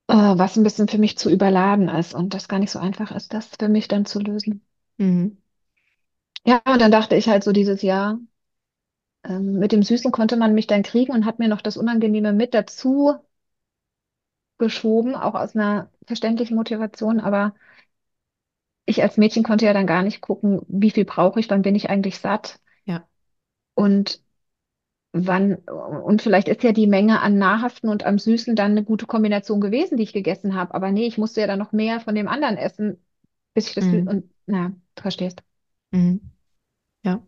äh, was ein bisschen für mich zu überladen ist und das gar nicht so einfach ist, das für mich dann zu lösen. Mhm. Ja, und dann dachte ich halt so dieses Jahr, ähm, mit dem Süßen konnte man mich dann kriegen und hat mir noch das Unangenehme mit dazu geschoben, auch aus einer verständlichen Motivation, aber ich als Mädchen konnte ja dann gar nicht gucken, wie viel brauche ich, wann bin ich eigentlich satt Ja. und wann, und vielleicht ist ja die Menge an Nahrhaften und am Süßen dann eine gute Kombination gewesen, die ich gegessen habe. Aber nee, ich musste ja dann noch mehr von dem anderen essen, bis ich das, Mhm. und na, du verstehst. Mhm. Ja.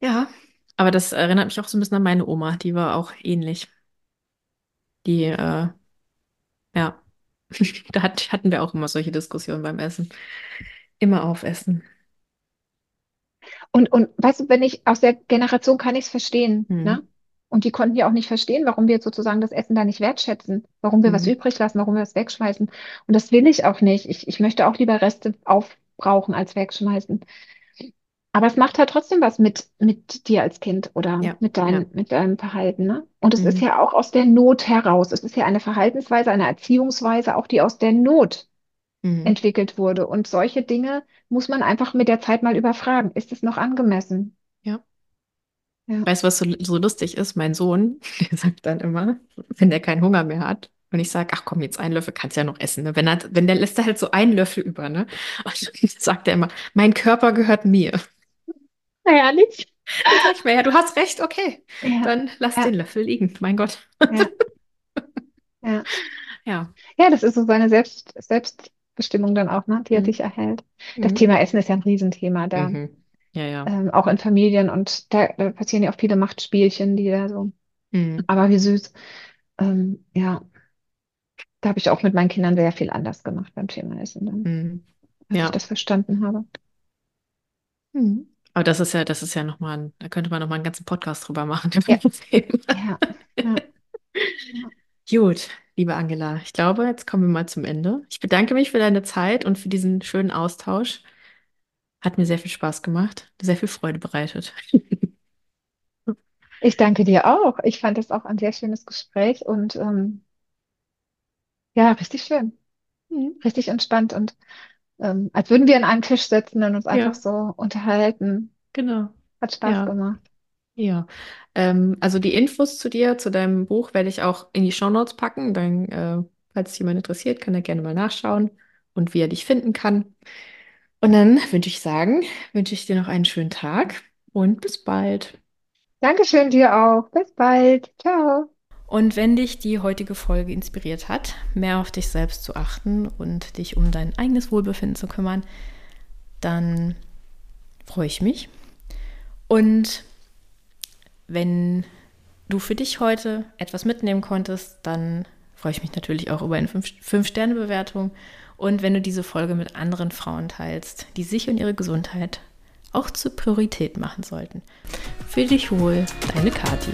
Ja. Aber das erinnert mich auch so ein bisschen an meine Oma. Die war auch ähnlich. Die, äh, ja. Da hat, hatten wir auch immer solche Diskussionen beim Essen. Immer aufessen. Und, und weißt du, wenn ich aus der Generation kann ich es verstehen, ne? Mhm. Und die konnten ja auch nicht verstehen, warum wir sozusagen das Essen da nicht wertschätzen, warum wir was Mhm. übrig lassen, warum wir was wegschmeißen. Und das will ich auch nicht. Ich, ich möchte auch lieber Reste aufbrauchen als wegschmeißen. Aber es macht halt trotzdem was mit, mit dir als Kind oder Ja. mit Ja. dein, mit deinem Verhalten, ne? Und es ist Mhm. ja auch aus der Not heraus. Es ist ja eine Verhaltensweise, eine Erziehungsweise, auch die aus der Not Mhm. entwickelt wurde. Und solche Dinge muss man einfach mit der Zeit mal überfragen. Ist es noch angemessen? Ja. Ja. Weißt du, was so, so lustig ist? Mein Sohn, der sagt dann immer, wenn der keinen Hunger mehr hat, und ich sage, ach komm, jetzt einen Löffel kannst du ja noch essen. Ne? Wenn er, wenn der lässt er halt so einen Löffel über, ne? Und dann sagt er immer, mein Körper gehört mir. Naja, nicht. Dann sag ich mir, ja, du hast recht, okay. Ja, Dann lass ja, den Löffel liegen. Mein Gott. ja, ja. Ja. Ja, das ist so seine Selbst, Selbstbestimmung dann auch, ne, die er Mhm. sich erhält. Das Mhm. Thema Essen ist ja ein Riesenthema da, Mhm. Ja, ja. ähm, auch in Familien und da, da passieren ja auch viele Machtspielchen, die da so, Mhm. aber wie süß. Ähm, ja, da habe ich auch mit meinen Kindern sehr viel anders gemacht beim Thema Essen dann. Mhm. als Ja. ich das verstanden habe. Mhm. Aber das ist ja, das ist ja nochmal, ein, da könnte man nochmal einen ganzen Podcast drüber machen. ja, ja, ja. Gut, liebe Angela, ich glaube, jetzt kommen wir mal zum Ende. Ich bedanke mich für deine Zeit und für diesen schönen Austausch. Hat mir sehr viel Spaß gemacht, sehr viel Freude bereitet. Ich danke dir auch. Ich fand es auch ein sehr schönes Gespräch und ähm, ja, richtig schön, Mhm. richtig entspannt und ähm, als würden wir an einem Tisch sitzen und uns einfach Ja, so unterhalten. genau. Hat Spaß Ja, gemacht. Ja. Ähm, also die Infos zu dir, zu deinem Buch werde ich auch in die Shownotes packen. Dann, äh, falls jemand interessiert, kann er gerne mal nachschauen und wie er dich finden kann. Und dann würde ich sagen, wünsche ich dir noch einen schönen Tag und bis bald. Dankeschön dir auch. Bis bald. Ciao. Und wenn dich die heutige Folge inspiriert hat, mehr auf dich selbst zu achten und dich um dein eigenes Wohlbefinden zu kümmern, dann freue ich mich. Und wenn du für dich heute etwas mitnehmen konntest, dann freue ich mich natürlich auch über eine 5-Sterne-Bewertung. Und wenn du diese Folge mit anderen Frauen teilst, die sich und ihre Gesundheit auch zur Priorität machen sollten. Fühl dich wohl, deine Kathi.